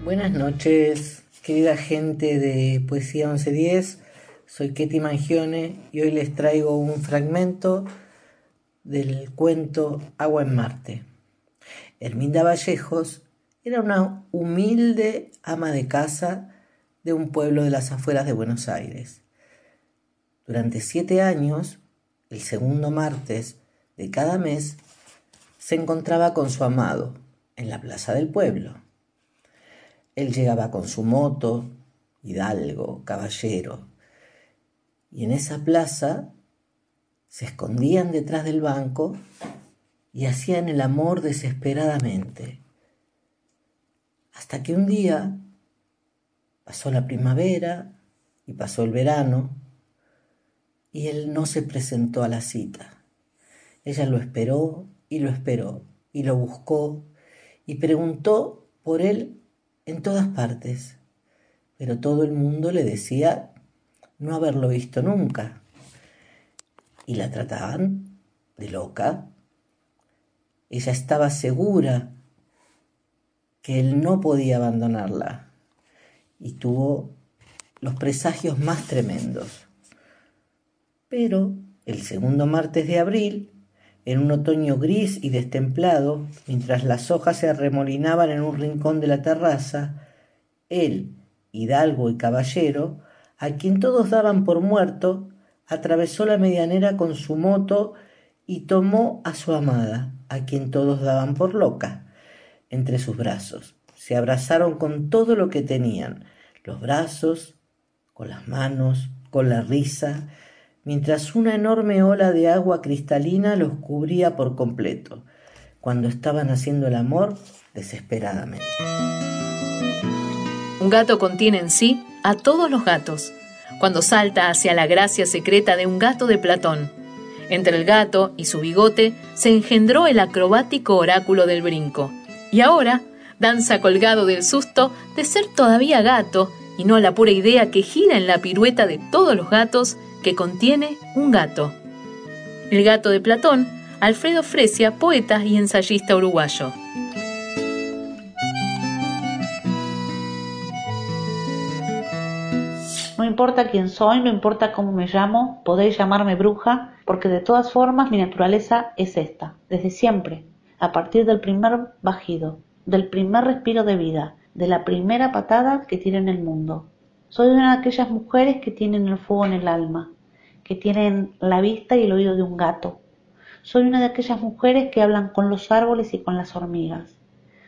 Buenas noches, querida gente de Poesía 1110. Soy Ketty Mangione y hoy les traigo un fragmento del cuento Agua en Marte. Herminda Vallejos era una humilde ama de casa de un pueblo de las afueras de Buenos Aires. Durante siete años, el segundo martes de cada mes, se encontraba con su amado en la plaza del pueblo. Él llegaba con su moto, hidalgo, caballero, y en esa plaza se escondían detrás del banco y hacían el amor desesperadamente. Hasta que un día pasó la primavera y pasó el verano y él no se presentó a la cita. Ella lo esperó y lo esperó y lo buscó y preguntó por él en todas partes, pero todo el mundo le decía no haberlo visto nunca y la trataban de loca. Ella estaba segura que él no podía abandonarla y tuvo los presagios más tremendos. Pero el segundo martes de abril en un otoño gris y destemplado, mientras las hojas se arremolinaban en un rincón de la terraza, él, hidalgo y caballero, a quien todos daban por muerto, atravesó la medianera con su moto y tomó a su amada, a quien todos daban por loca, entre sus brazos. Se abrazaron con todo lo que tenían, los brazos, con las manos, con la risa, mientras una enorme ola de agua cristalina los cubría por completo, cuando estaban haciendo el amor desesperadamente. Un gato contiene en sí a todos los gatos, cuando salta hacia la gracia secreta de un gato de Platón. Entre el gato y su bigote se engendró el acrobático oráculo del brinco, y ahora danza colgado del susto de ser todavía gato y no la pura idea que gira en la pirueta de todos los gatos que contiene un gato. El gato de Platón, Alfredo Fresia, poeta y ensayista uruguayo. No importa quién soy, no importa cómo me llamo, podéis llamarme bruja, porque de todas formas mi naturaleza es esta, desde siempre, a partir del primer bajido, del primer respiro de vida, de la primera patada que tiene en el mundo. Soy una de aquellas mujeres que tienen el fuego en el alma, que tienen la vista y el oído de un gato. Soy una de aquellas mujeres que hablan con los árboles y con las hormigas.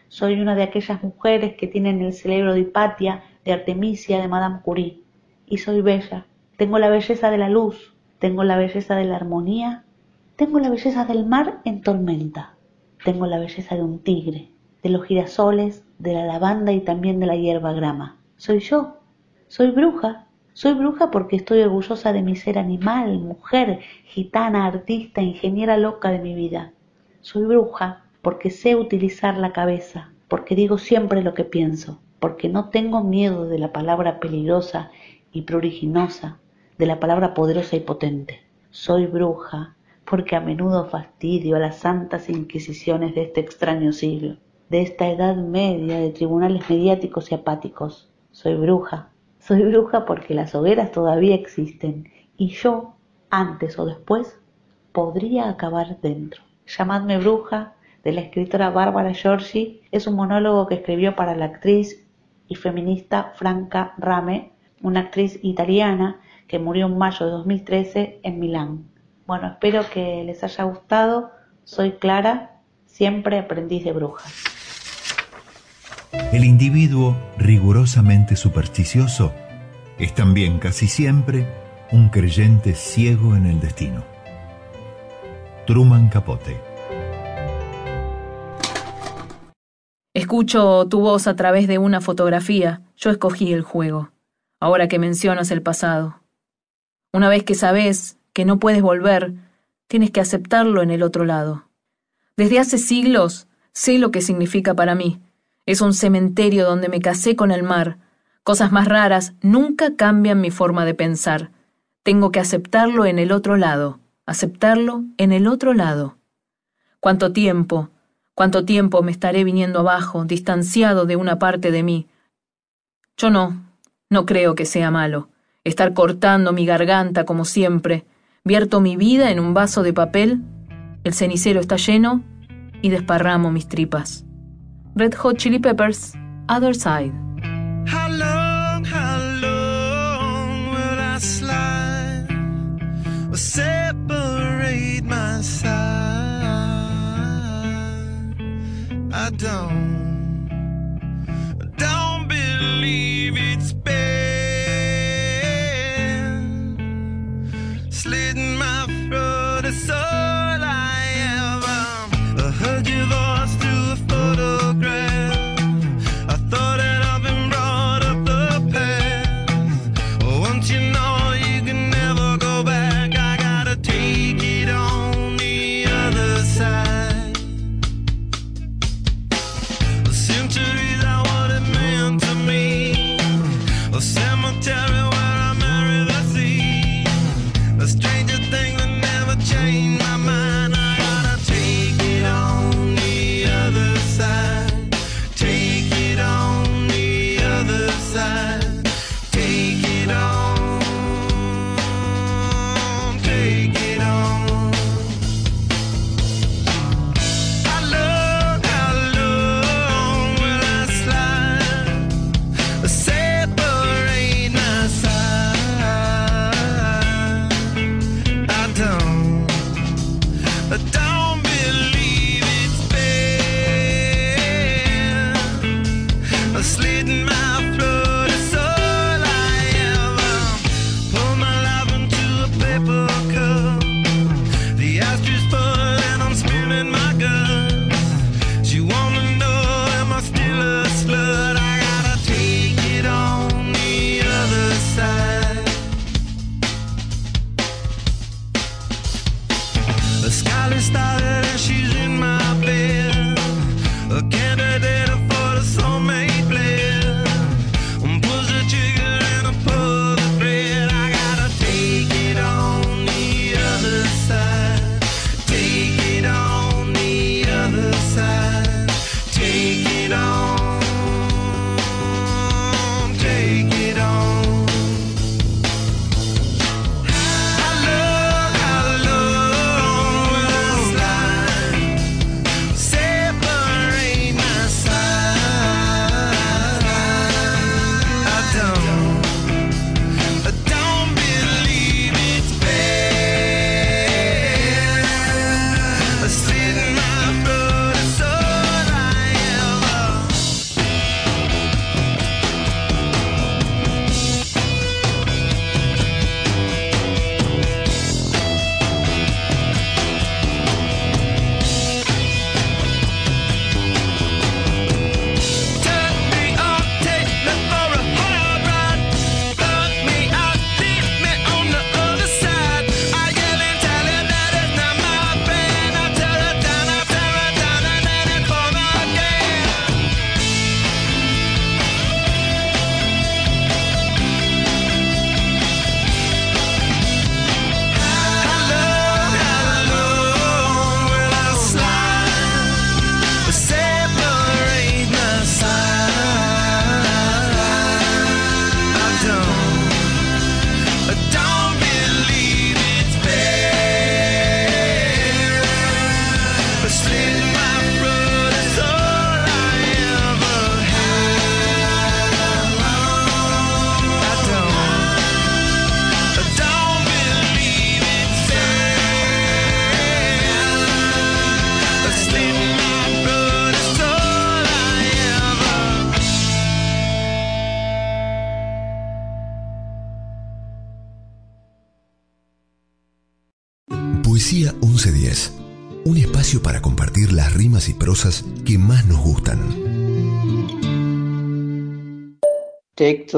Soy una de aquellas mujeres que tienen el cerebro de Hipatia, de Artemisia, de Madame Curie. Y soy bella. Tengo la belleza de la luz, tengo la belleza de la armonía, tengo la belleza del mar en tormenta, tengo la belleza de un tigre, de los girasoles, de la lavanda y también de la hierba grama. Soy yo, soy bruja, soy bruja porque estoy orgullosa de mi ser animal, mujer, gitana, artista, ingeniera loca de mi vida. Soy bruja porque sé utilizar la cabeza, porque digo siempre lo que pienso, porque no tengo miedo de la palabra peligrosa y pruriginosa, de la palabra poderosa y potente. Soy bruja porque a menudo fastidio a las santas inquisiciones de este extraño siglo, de esta edad media de tribunales mediáticos y apáticos. Soy bruja, soy bruja porque las hogueras todavía existen y yo, antes o después, podría acabar dentro. Llamadme bruja de la escritora Bárbara Giorgi es un monólogo que escribió para la actriz y feminista Franca Rame, una actriz italiana que murió en mayo de 2013 en Milán. Bueno, espero que les haya gustado. Soy Clara, siempre aprendiz de brujas. El individuo rigurosamente supersticioso es también casi siempre un creyente ciego en el destino. Truman Capote. Escucho tu voz a través de una fotografía. Yo escogí el juego. Ahora que mencionas el pasado. Una vez que sabes que no puedes volver, tienes que aceptarlo en el otro lado. Desde hace siglos sé lo que significa para mí. Es un cementerio donde me casé con el mar. Cosas más raras nunca cambian mi forma de pensar. Tengo que aceptarlo en el otro lado, aceptarlo en el otro lado. ¿Cuánto tiempo, cuánto tiempo me estaré viniendo abajo, distanciado de una parte de mí? Yo no, no creo que sea malo. Estar cortando mi garganta como siempre. Vierto mi vida en un vaso de papel, el cenicero está lleno y desparramo mis tripas. Red Hot Chili Peppers, Other Side. I slide separate my side? I don't, baby.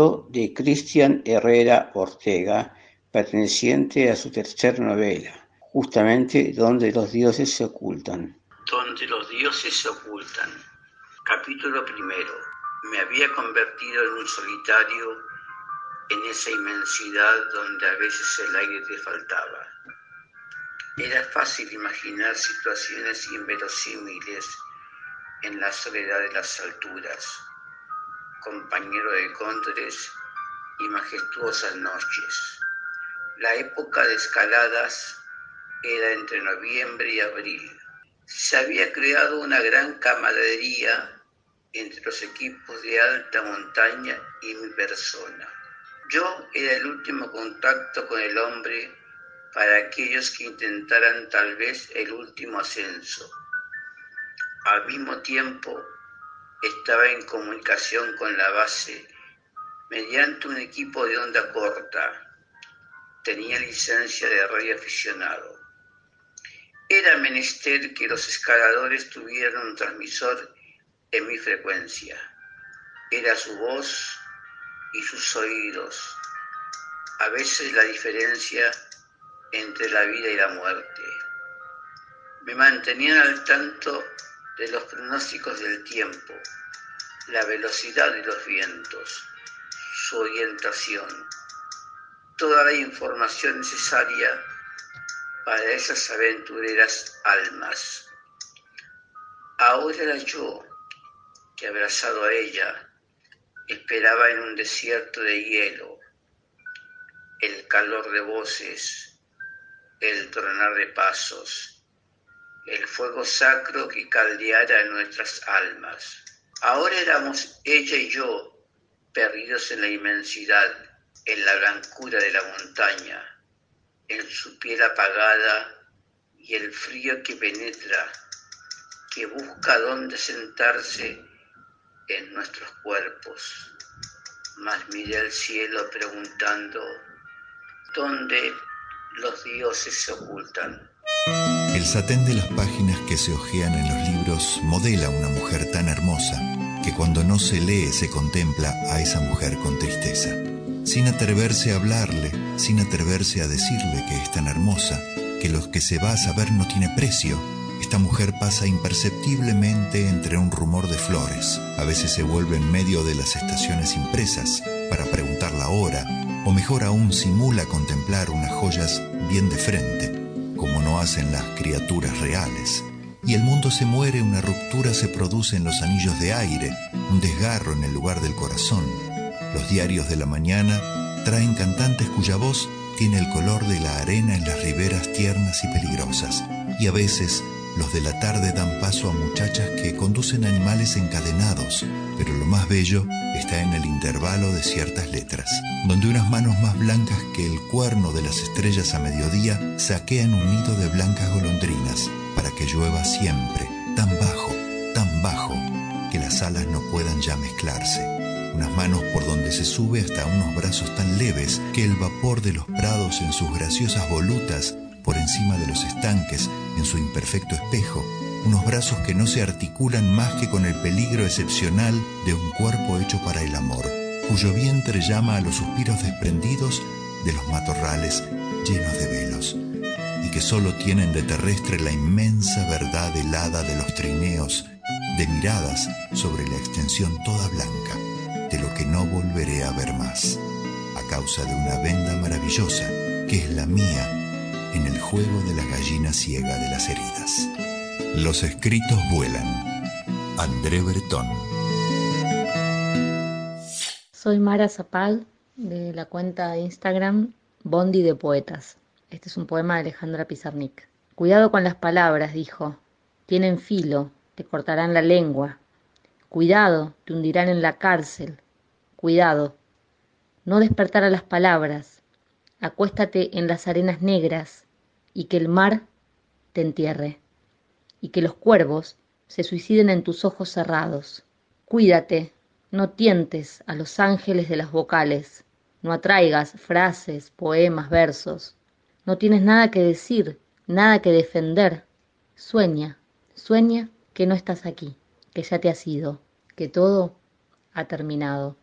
De Cristian Herrera Ortega, perteneciente a su tercera novela, justamente donde los dioses se ocultan. Donde los dioses se ocultan. Capítulo primero. Me había convertido en un solitario en esa inmensidad donde a veces el aire te faltaba. Era fácil imaginar situaciones inverosímiles en la soledad de las alturas, compañero de cóndores y majestuosas noches. La época de escaladas era entre noviembre y abril. Se había creado una gran camaradería entre los equipos de alta montaña y mi persona. Yo era el último contacto con el hombre para aquellos que intentaran tal vez el último ascenso. Al mismo tiempo, estaba en comunicación con la base mediante un equipo de onda corta. Tenía licencia de radio aficionado. Era menester que los escaladores tuvieran un transmisor en mi frecuencia. Era su voz y sus oídos. A veces la diferencia entre la vida y la muerte. Me mantenían al tanto de los pronósticos del tiempo, la velocidad de los vientos, su orientación, toda la información necesaria para esas aventureras almas. Ahora era yo que abrazado a ella esperaba en un desierto de hielo el calor de voces, el tronar de pasos, el fuego sacro que caldeara nuestras almas. Ahora éramos ella y yo, perdidos en la inmensidad, en la blancura de la montaña, en su piel apagada y el frío que penetra, que busca dónde sentarse en nuestros cuerpos. Mas miré al cielo preguntando, ¿dónde los dioses se ocultan? El satén de las páginas que se hojean en los libros modela una mujer tan hermosa que cuando no se lee se contempla a esa mujer con tristeza. Sin atreverse a hablarle, sin atreverse a decirle que es tan hermosa, que lo que se va a saber no tiene precio, esta mujer pasa imperceptiblemente entre un rumor de flores. A veces se vuelve en medio de las estaciones impresas para preguntar la hora, o mejor aún simula contemplar unas joyas bien de frente, como no hacen las criaturas reales. Y el mundo se muere, una ruptura se produce en los anillos de aire, un desgarro en el lugar del corazón. Los diarios de la mañana traen cantantes cuya voz tiene el color de la arena en las riberas tiernas y peligrosas. Y a veces los de la tarde dan paso a muchachas que conducen animales encadenados, pero lo más bello está en el intervalo de ciertas letras, donde unas manos más blancas que el cuerno de las estrellas a mediodía saquean un nido de blancas golondrinas para que llueva siempre, tan bajo, tan bajo, que las alas no puedan ya mezclarse. Unas manos por donde se sube hasta unos brazos tan leves que el vapor de los prados en sus graciosas volutas por encima de los estanques en su imperfecto espejo, unos brazos que no se articulan más que con el peligro excepcional de un cuerpo hecho para el amor, cuyo vientre llama a los suspiros desprendidos de los matorrales llenos de velos, y que sólo tienen de terrestre la inmensa verdad helada de los trineos, de miradas sobre la extensión toda blanca, de lo que no volveré a ver más, a causa de una venda maravillosa, que es la mía en el juego de la gallina ciega de las heridas. Los escritos vuelan. André Breton. Soy Mara Zapal de la cuenta de Instagram Bondi de Poetas. Este es un poema de Alejandra Pizarnik. Cuidado con las palabras, dijo. Tienen filo, te cortarán la lengua. Cuidado, te hundirán en la cárcel. Cuidado. No despertar a las palabras. Acuéstate en las arenas negras y que el mar te entierre. Y que los cuervos se suiciden en tus ojos cerrados. Cuídate, no tientes a los ángeles de las vocales, no atraigas frases, poemas, versos. No tienes nada que decir, Nada que defender. Sueña, sueña que no estás aquí, que ya te has ido, que todo ha terminado.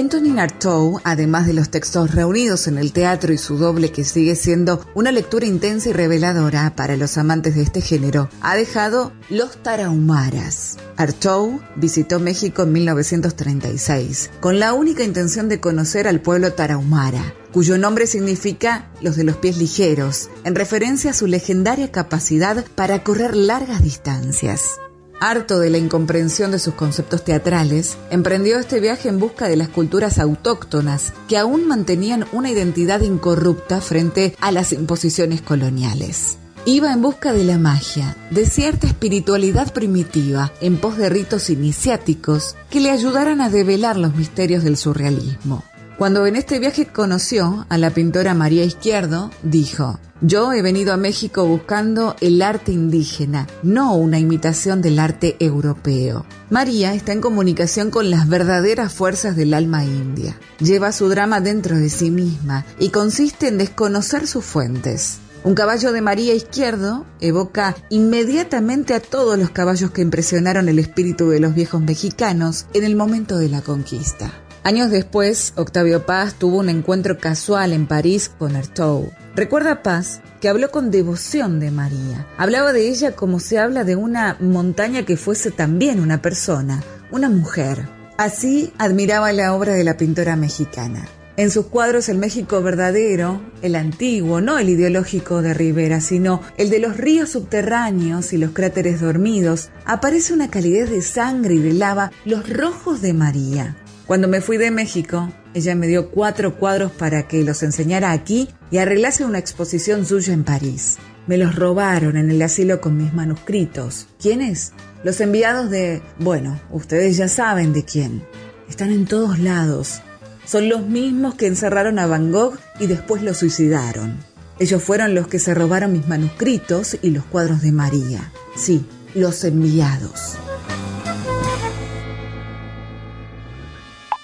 Antonin Artaud, además de los textos reunidos en el teatro y su doble que sigue siendo una lectura intensa y reveladora para los amantes de este género, ha dejado Los Tarahumaras. Artaud visitó México en 1936 con la única intención de conocer al pueblo tarahumara, cuyo nombre significa los de los pies ligeros, en referencia a su legendaria capacidad para correr largas distancias. Harto de la incomprensión de sus conceptos teatrales, emprendió este viaje en busca de las culturas autóctonas que aún mantenían una identidad incorrupta frente a las imposiciones coloniales. Iba en busca de la magia, de cierta espiritualidad primitiva, en pos de ritos iniciáticos que le ayudaran a develar los misterios del surrealismo. Cuando en este viaje conoció a la pintora María Izquierdo, dijo, yo he venido a México buscando el arte indígena, no una imitación del arte europeo. María está en comunicación con las verdaderas fuerzas del alma india. Lleva su drama dentro de sí misma y consiste en desconocer sus fuentes. Un caballo de María Izquierdo evoca inmediatamente a todos los caballos que impresionaron el espíritu de los viejos mexicanos en el momento de la conquista. Años después, Octavio Paz tuvo un encuentro casual en París con Artaud. Recuerda Paz que habló con devoción de María. Hablaba de ella como se habla de una montaña que fuese también una persona, una mujer. Así admiraba la obra de la pintora mexicana. En sus cuadros el México verdadero, el antiguo, no el ideológico de Rivera, sino el de los ríos subterráneos y los cráteres dormidos, aparece una calidez de sangre y de lava, los rojos de María. Cuando me fui de México, ella me dio cuatro cuadros para que los enseñara aquí y arreglase una exposición suya en París. Me los robaron en el asilo con mis manuscritos. ¿Quiénes? Los enviados de... Bueno, ustedes ya saben de quién. Están en todos lados. Son los mismos que encerraron a Van Gogh y después lo suicidaron. Ellos fueron los que se robaron mis manuscritos y los cuadros de María. Sí, los enviados.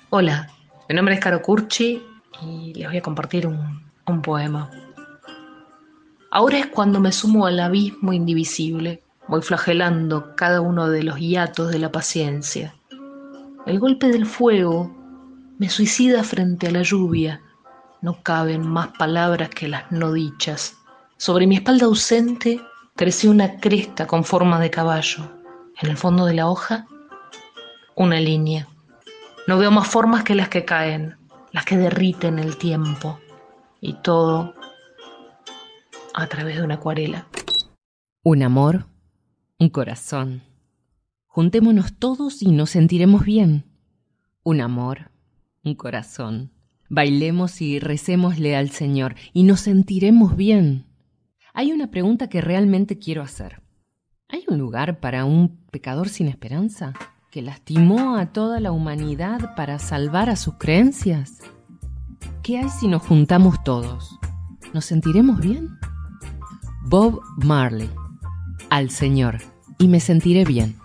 Hola, mi nombre es Caro Curchi y les voy a compartir un, un poema. Ahora es cuando me sumo al abismo indivisible, voy flagelando cada uno de los hiatos de la paciencia. El golpe del fuego me suicida frente a la lluvia, no caben más palabras que las no dichas. Sobre mi espalda ausente creció una cresta con forma de caballo. En el fondo de la hoja, una línea. No veo más formas que las que caen, las que derriten el tiempo. Y todo a través de una acuarela. Un amor, un corazón. Juntémonos todos y nos sentiremos bien. Un amor, un corazón. Bailemos y recémosle al Señor y nos sentiremos bien. Hay una pregunta que realmente quiero hacer. ¿Hay un lugar para un pecador sin esperanza? Que lastimó a toda la humanidad para salvar a sus creencias? ¿Qué hay si nos juntamos todos? ¿Nos sentiremos bien? Bob Marley, al Señor, y me sentiré bien.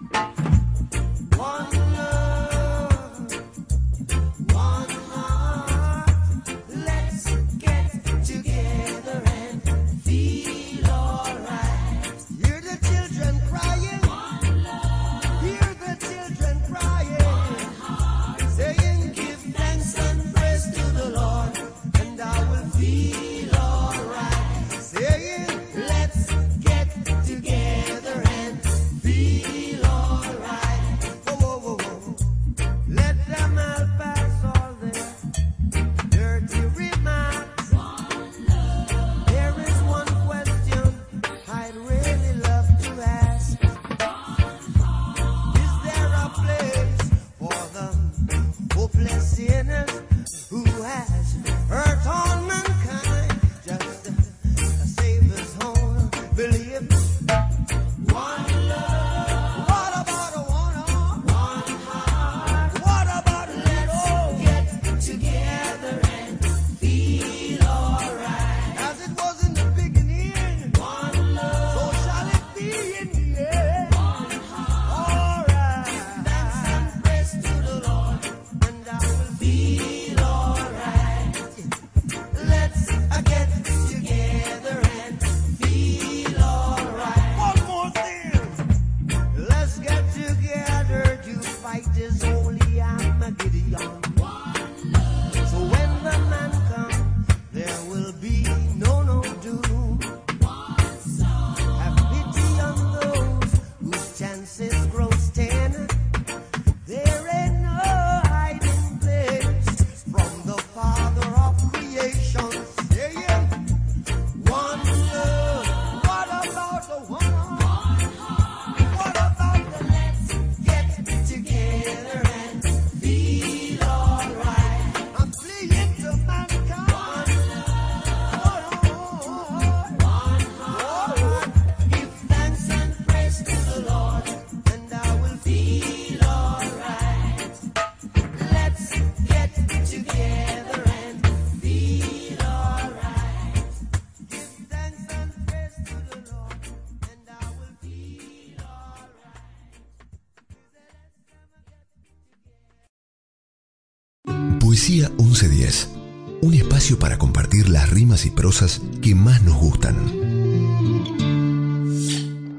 Poesía 1110. Un espacio para compartir las rimas y prosas que más nos gustan.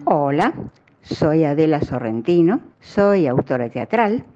Hola, soy Adela Sorrentino, soy autora teatral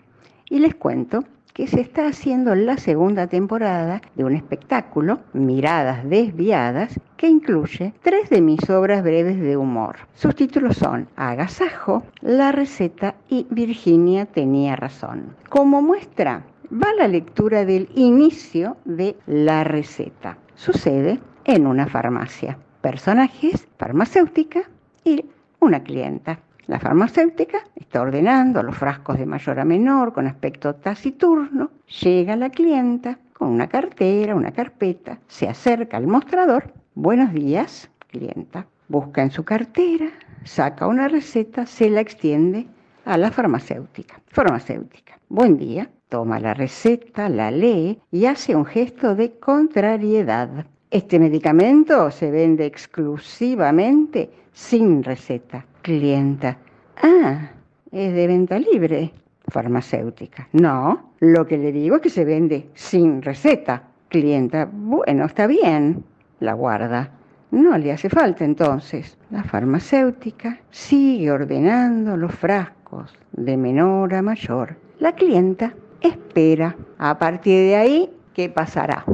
y les cuento que se está haciendo la segunda temporada de un espectáculo, Miradas Desviadas, que incluye tres de mis obras breves de humor. Sus títulos son Agasajo, La Receta y Virginia tenía razón. Como muestra, va la lectura del inicio de La Receta. Sucede en una farmacia. Personajes, farmacéutica y una clienta. La farmacéutica está ordenando los frascos de mayor a menor con aspecto taciturno. Llega la clienta con una cartera, una carpeta, se acerca al mostrador. Buenos días, clienta. Busca en su cartera, saca una receta, se la extiende a la farmacéutica. Farmacéutica. Buen día. Toma la receta, la lee y hace un gesto de contrariedad. Este medicamento se vende exclusivamente sin receta. Clienta. Ah, es de venta libre. Farmacéutica. No, lo que le digo es que se vende sin receta. Clienta. Bueno, está bien. La guarda. No le hace falta entonces. La farmacéutica sigue ordenando los frascos de menor a mayor. La clienta espera. A partir de ahí, ¿qué pasará?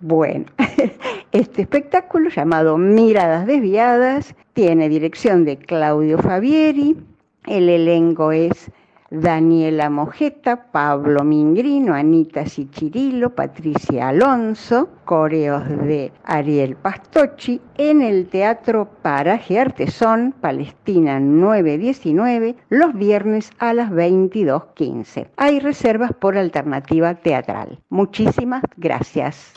Bueno, este espectáculo llamado Miradas Desviadas tiene dirección de Claudio Fabieri, el elenco es Daniela Mojeta, Pablo Mingrino, Anita Sichirilo, Patricia Alonso, coreos de Ariel Pastocci, en el Teatro Paraje Artesón, Palestina 919, los viernes a las 22.15. Hay reservas por alternativa teatral. Muchísimas gracias.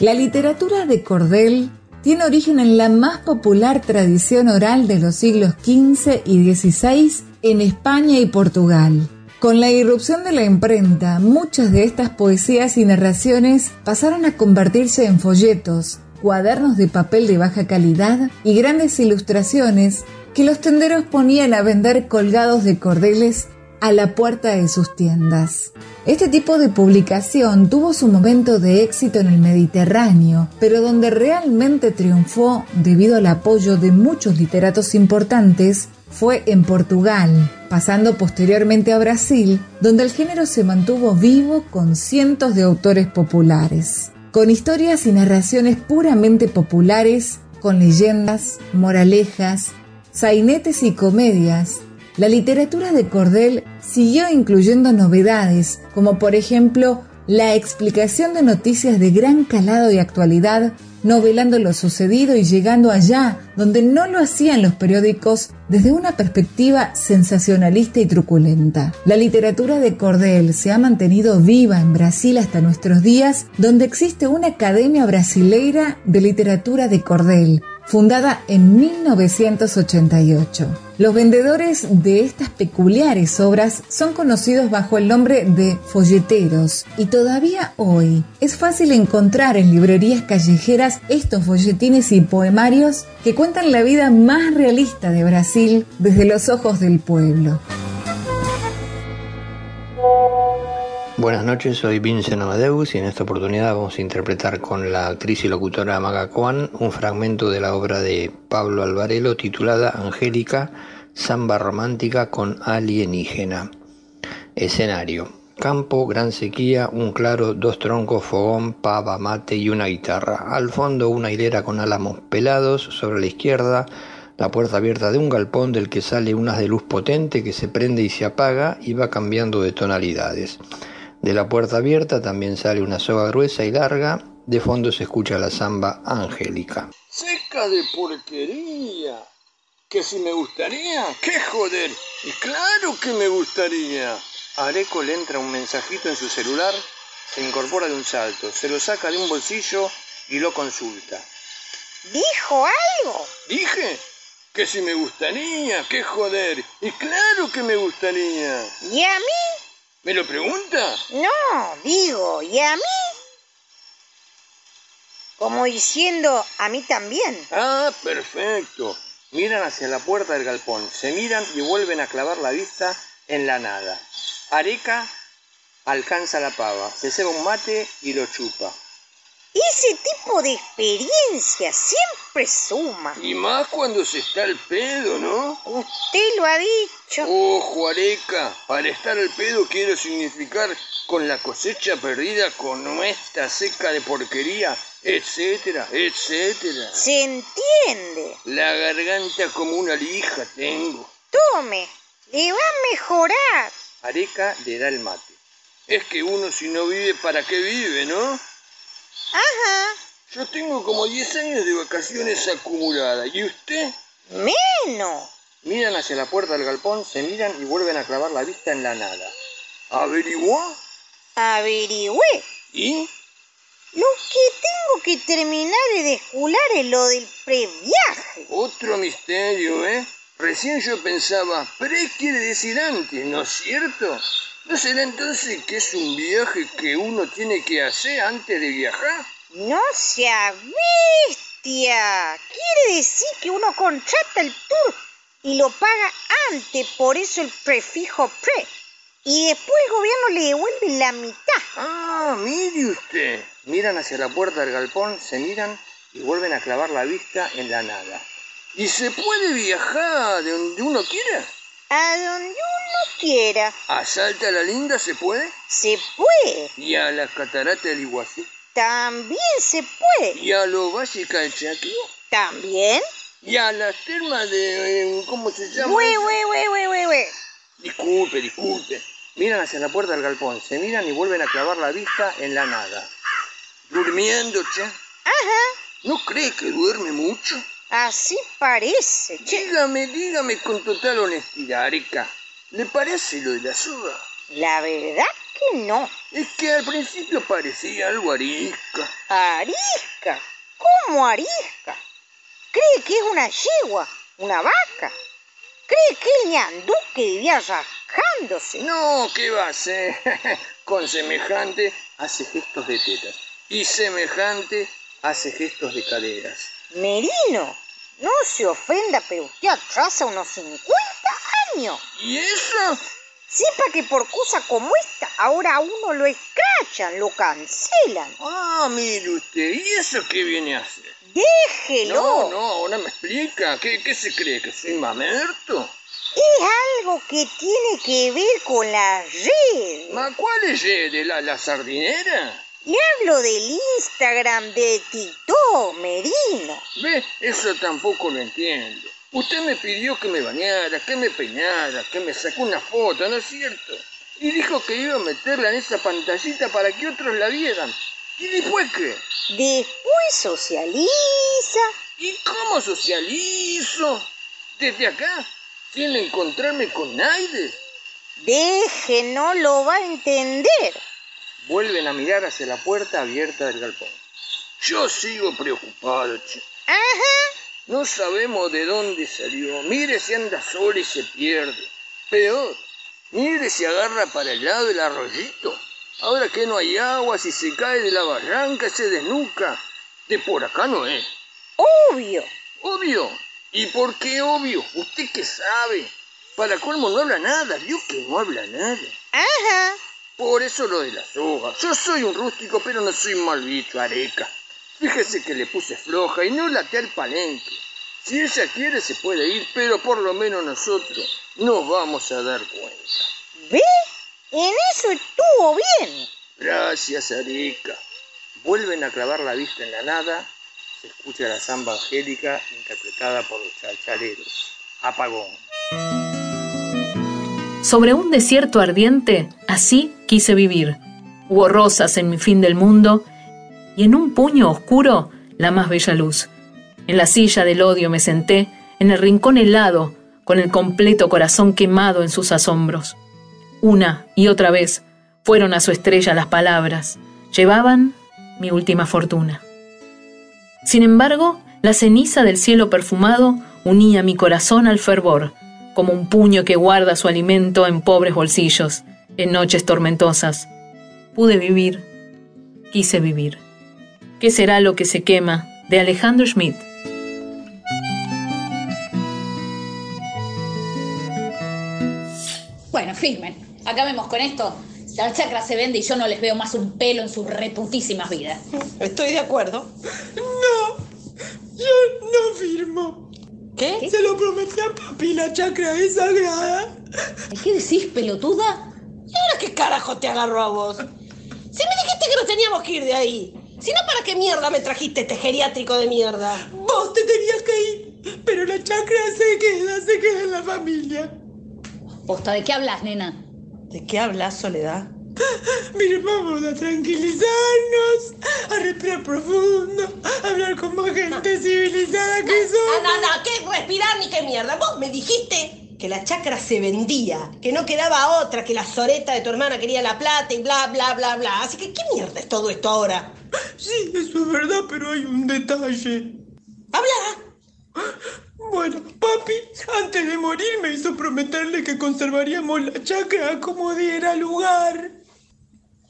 La literatura de cordel tiene origen en la más popular tradición oral de los siglos XV y XVI en España y Portugal. Con la irrupción de la imprenta, muchas de estas poesías y narraciones pasaron a convertirse en folletos, cuadernos de papel de baja calidad y grandes ilustraciones que los tenderos ponían a vender colgados de cordeles a la puerta de sus tiendas. Este tipo de publicación tuvo su momento de éxito en el Mediterráneo, pero donde realmente triunfó debido al apoyo de muchos literatos importantes fue en Portugal, pasando posteriormente a Brasil, donde el género se mantuvo vivo con cientos de autores populares, con historias y narraciones puramente populares, con leyendas, moralejas, sainetes y comedias la literatura de Cordel siguió incluyendo novedades, como por ejemplo la explicación de noticias de gran calado y actualidad, novelando lo sucedido y llegando allá donde no lo hacían los periódicos desde una perspectiva sensacionalista y truculenta. La literatura de Cordel se ha mantenido viva en Brasil hasta nuestros días, donde existe una Academia Brasileira de Literatura de Cordel, fundada en 1988. Los vendedores de estas peculiares obras son conocidos bajo el nombre de folleteros y todavía hoy es fácil encontrar en librerías callejeras estos folletines y poemarios que cuentan la vida más realista de Brasil desde los ojos del pueblo. Buenas noches, soy Vincent Amadeus y en esta oportunidad vamos a interpretar con la actriz y locutora Maga Kwan un fragmento de la obra de Pablo Alvarelo titulada Angélica, samba romántica con alienígena. Escenario. Campo, gran sequía, un claro, dos troncos, fogón, pava, mate y una guitarra. Al fondo una hilera con álamos pelados, sobre la izquierda la puerta abierta de un galpón del que sale un haz de luz potente que se prende y se apaga y va cambiando de tonalidades. De la puerta abierta también sale una soga gruesa y larga. De fondo se escucha la samba angélica. Seca de porquería. Que si me gustaría, qué joder. Y claro que me gustaría. A Areco le entra un mensajito en su celular, se incorpora de un salto, se lo saca de un bolsillo y lo consulta. ¿Dijo algo? ¿Dije? Que si me gustaría, qué joder. Y claro que me gustaría. ¿Y a mí? ¿Me lo pregunta? No, digo, ¿y a mí? Como diciendo, a mí también. Ah, perfecto. Miran hacia la puerta del galpón, se miran y vuelven a clavar la vista en la nada. Areca alcanza la pava, se ceba un mate y lo chupa. Ese tipo de experiencia siempre suma. Y más cuando se está al pedo, ¿no? Usted lo ha dicho. Ojo, Areca, para estar al pedo quiero significar con la cosecha perdida, con nuestra seca de porquería, etcétera, etcétera. Se entiende. La garganta como una lija tengo. Tome, le va a mejorar. Areca le da el mate. Es que uno si no vive, ¿para qué vive, no? Ajá. Yo tengo como 10 años de vacaciones acumuladas. ¿Y usted? Menos. Miran hacia la puerta del galpón, se miran y vuelven a clavar la vista en la nada. ¿Averiguó? Averigüé. ¿Y? Lo que tengo que terminar de descular es lo del previaje. Otro misterio, ¿eh? Recién yo pensaba, pre quiere decir antes, ¿no es cierto? ¿No será entonces que es un viaje que uno tiene que hacer antes de viajar? No sea bestia. Quiere decir que uno contrata el tour y lo paga antes, por eso el prefijo pre. Y después el gobierno le devuelve la mitad. Ah, mire usted. Miran hacia la puerta del galpón, se miran y vuelven a clavar la vista en la nada. ¿Y se puede viajar de donde uno quiera? A donde uno quiera. ¿A Salta la Linda se puede? Se puede. ¿Y a las cataratas del Iguazú? También se puede. ¿Y a los valles Calchaquí? También. ¿Y a las termas de... eh, ¿cómo se llama? Güey, güey, güey, güey, güey. Disculpe, disculpe. Miran hacia la puerta del galpón, se miran y vuelven a clavar la vista en la nada. Durmiendo, che. Ajá. ¿No cree que duerme mucho? Así parece, che. Dígame, dígame con total honestidad, Areca. ¿Le parece lo de la soga? La verdad que no. Es que al principio parecía algo arisca. Arisca. ¿Cómo arisca? ¿Cree que es una yegua? ¿Una vaca? ¿Cree que el ñandú que vivía rajándose? No, ¿qué va a ser? Con semejante hace gestos de tetas. Y semejante hace gestos de caderas. Merino, no se ofenda, pero usted atrasa unos 50 años. ¿Y eso? Sepa que por cosa como esta, ahora a uno lo escrachan, lo cancelan. Ah, mire usted, ¿y eso qué viene a hacer? Déjelo. No, no, ahora me explica. ¿Qué, qué se cree? ¿Que soy mamerto? Es algo que tiene que ver con la red. ¿Ma cuál es la, la sardinera? Le hablo del Instagram de Tito Merino. ¿Ve? Eso tampoco lo entiendo. Usted me pidió que me bañara, que me peinara, que me sacó una foto, ¿no es cierto? Y dijo que iba a meterla en esa pantallita para que otros la vieran. ¿Y después qué? Después socializa. ¿Y cómo socializo? ¿Desde acá? ¿Sin encontrarme con nadie? Deje, no lo va a entender. Vuelven a mirar hacia la puerta abierta del galpón. Yo sigo preocupado, che. Ajá. No sabemos de dónde salió. Mire si anda sola y se pierde. Peor, mire si agarra para el lado del arroyito. Ahora que no hay agua, si se cae de la barranca, se desnuca. De por acá no es. Obvio. Obvio. ¿Y por qué obvio? ¿Usted qué sabe? Para colmo no habla nada. ¿Vio que no habla nada? Ajá. Por eso lo de la soga. Yo soy un rústico, pero no soy mal bicho, areca. Fíjese que le puse floja y no late al palenque. Si ella quiere se puede ir, pero por lo menos nosotros nos vamos a dar cuenta. ¿Ve? En eso estuvo bien. Gracias, Areca. Vuelven a clavar la vista en la nada. Se escucha la samba angélica interpretada por los chachaleros. Apagón. Sobre un desierto ardiente, así quise vivir. Hubo rosas en mi fin del mundo y en un puño oscuro la más bella luz. En la silla del odio me senté, en el rincón helado, con el completo corazón quemado en sus asombros. Una y otra vez fueron a su estrella las palabras, llevaban mi última fortuna. Sin embargo, la ceniza del cielo perfumado unía mi corazón al fervor, como un puño que guarda su alimento en pobres bolsillos, en noches tormentosas. Pude vivir, quise vivir. ¿Qué será lo que se quema? de Alejandro Schmidt. Bueno, firmen. Acabemos con esto. La chacra se vende y yo no les veo más un pelo en sus reputísimas vidas. Estoy de acuerdo. No, yo no firmo. ¿Qué? Se lo prometí a papi, la chacra es sagrada. ¿Qué decís, pelotuda? ¿Y ahora qué carajo te agarró a vos? Si me dijiste que no teníamos que ir de ahí. Si no, ¿para qué mierda me trajiste este geriátrico de mierda? Vos te tenías que ir, pero la chacra se queda, se queda en la familia. Posta, ¿de qué hablas, nena? ¿De qué hablas, Soledad? Mire, vamos a tranquilizarnos, a respirar profundo, a hablar con más gente civilizada que somos. No, no, no, ¿qué respirar ni qué mierda? Vos me dijiste que la chacra se vendía, que no quedaba otra, que la soreta de tu hermana quería la plata y bla, bla, bla, bla. Así que, ¿qué mierda es todo esto ahora? Sí, eso es verdad, pero hay un detalle. ¡Habla! Bueno, papi, antes de morir me hizo prometerle que conservaríamos la chacra como diera lugar.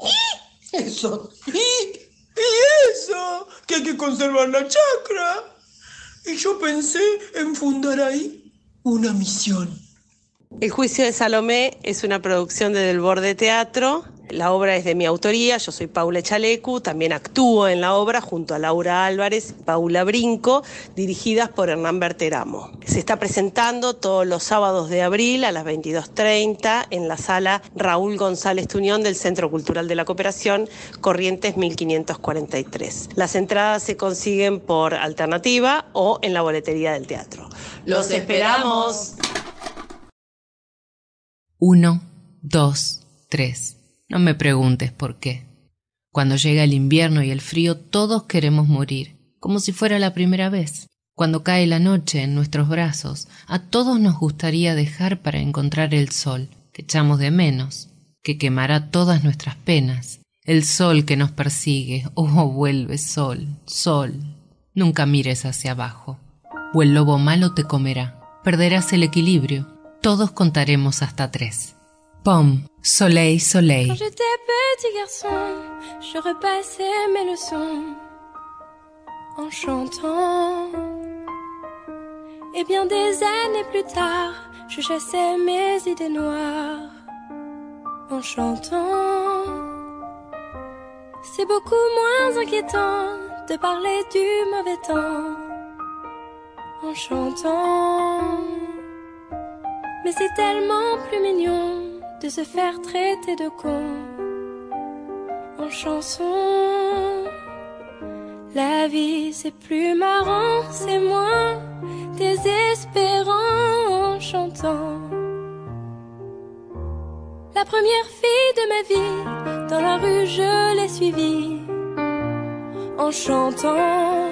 ¿Y? Eso. ¿Y? ¿Y eso? Que hay que conservar la chacra. Y yo pensé en fundar ahí una misión. El juicio de Salomé es una producción de Del Borde Teatro. La obra es de mi autoría, yo soy Paula Chalecu, también actúo en la obra junto a Laura Álvarez y Paula Brinco, dirigidas por Hernán Berteramo. Se está presentando todos los sábados de abril a las 22.30 en la sala Raúl González Tuñón del Centro Cultural de la Cooperación, Corrientes 1543. Las entradas se consiguen por alternativa o en la boletería del teatro. ¡Los esperamos! Uno, dos, tres. No me preguntes por qué. Cuando llega el invierno y el frío, todos queremos morir, como si fuera la primera vez. Cuando cae la noche en nuestros brazos, a todos nos gustaría dejar para encontrar el sol, que echamos de menos, que quemará todas nuestras penas. El sol que nos persigue, oh, vuelve sol, sol. Nunca mires hacia abajo, o el lobo malo te comerá. Perderás el equilibrio. Todos contaremos hasta tres. Pomme, soleil, soleil. Quand j'étais petit garçon, je repassais mes leçons en chantant. Et bien des années plus tard, je chassais mes idées noires en chantant. C'est beaucoup moins inquiétant de parler du mauvais temps en chantant. Mais c'est tellement plus mignon de se faire traiter de con en chanson. La vie c'est plus marrant, c'est moins désespérant en chantant. La première fille de ma vie, dans la rue je l'ai suivie en chantant.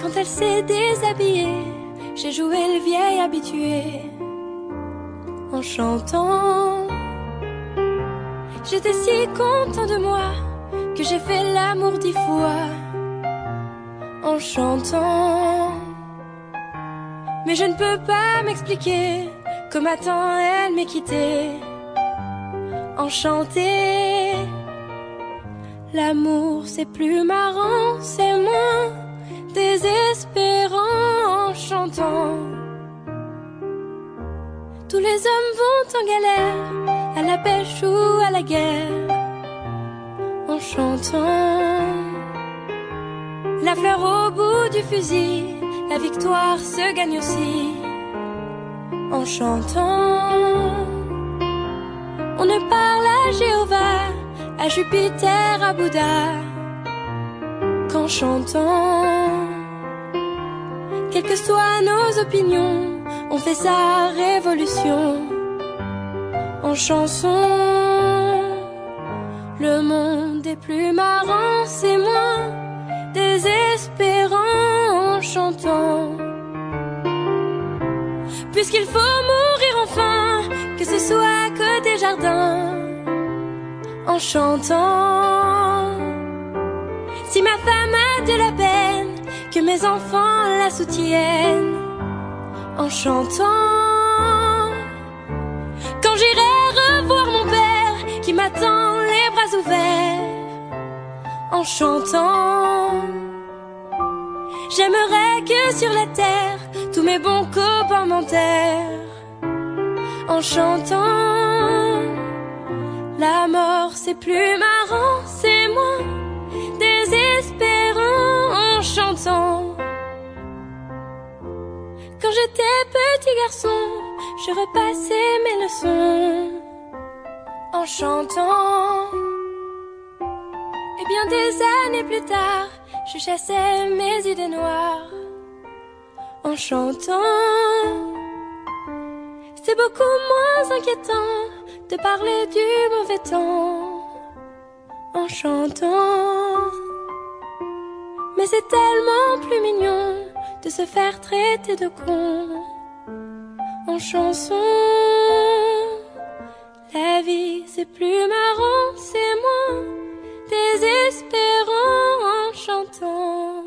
Quand elle s'est déshabillée, j'ai joué le vieil habitué J'étais si content de moi que j'ai fait l'amour dix fois en chantant. Mais je ne peux pas m'expliquer que maintenant elle m'est quittée. Enchantée, l'amour c'est plus marrant, c'est moins désespérant en chantant. Tous les hommes vont en galère, à la pêche ou à la guerre, en chantant. La fleur au bout du fusil, la victoire se gagne aussi, en chantant. On ne parle à Jéhovah, à Jupiter, à Bouddha, qu'en chantant. Quelles que soient nos opinions, on fait sa révolution en chanson. Le monde est plus marrant, c'est moins désespérant en chantant. Puisqu'il faut mourir enfin, que ce soit que des jardins en chantant. Si ma femme a de la peine, que mes enfants la soutiennent en chantant. Quand j'irai revoir mon père qui m'attend les bras ouverts en chantant. J'aimerais que sur la terre tous mes bons copains m'enterrent en chantant. La mort c'est plus marrant, c'est moins désespérant en chantant. Quand j'étais petit garçon, je repassais mes leçons en chantant. Et bien des années plus tard, je chassais mes idées noires en chantant. C'est beaucoup moins inquiétant de parler du mauvais temps en chantant. Mais c'est tellement plus mignon de se faire traiter de con en chanson. La vie, c'est plus marrant, c'est moins désespérant en chantant.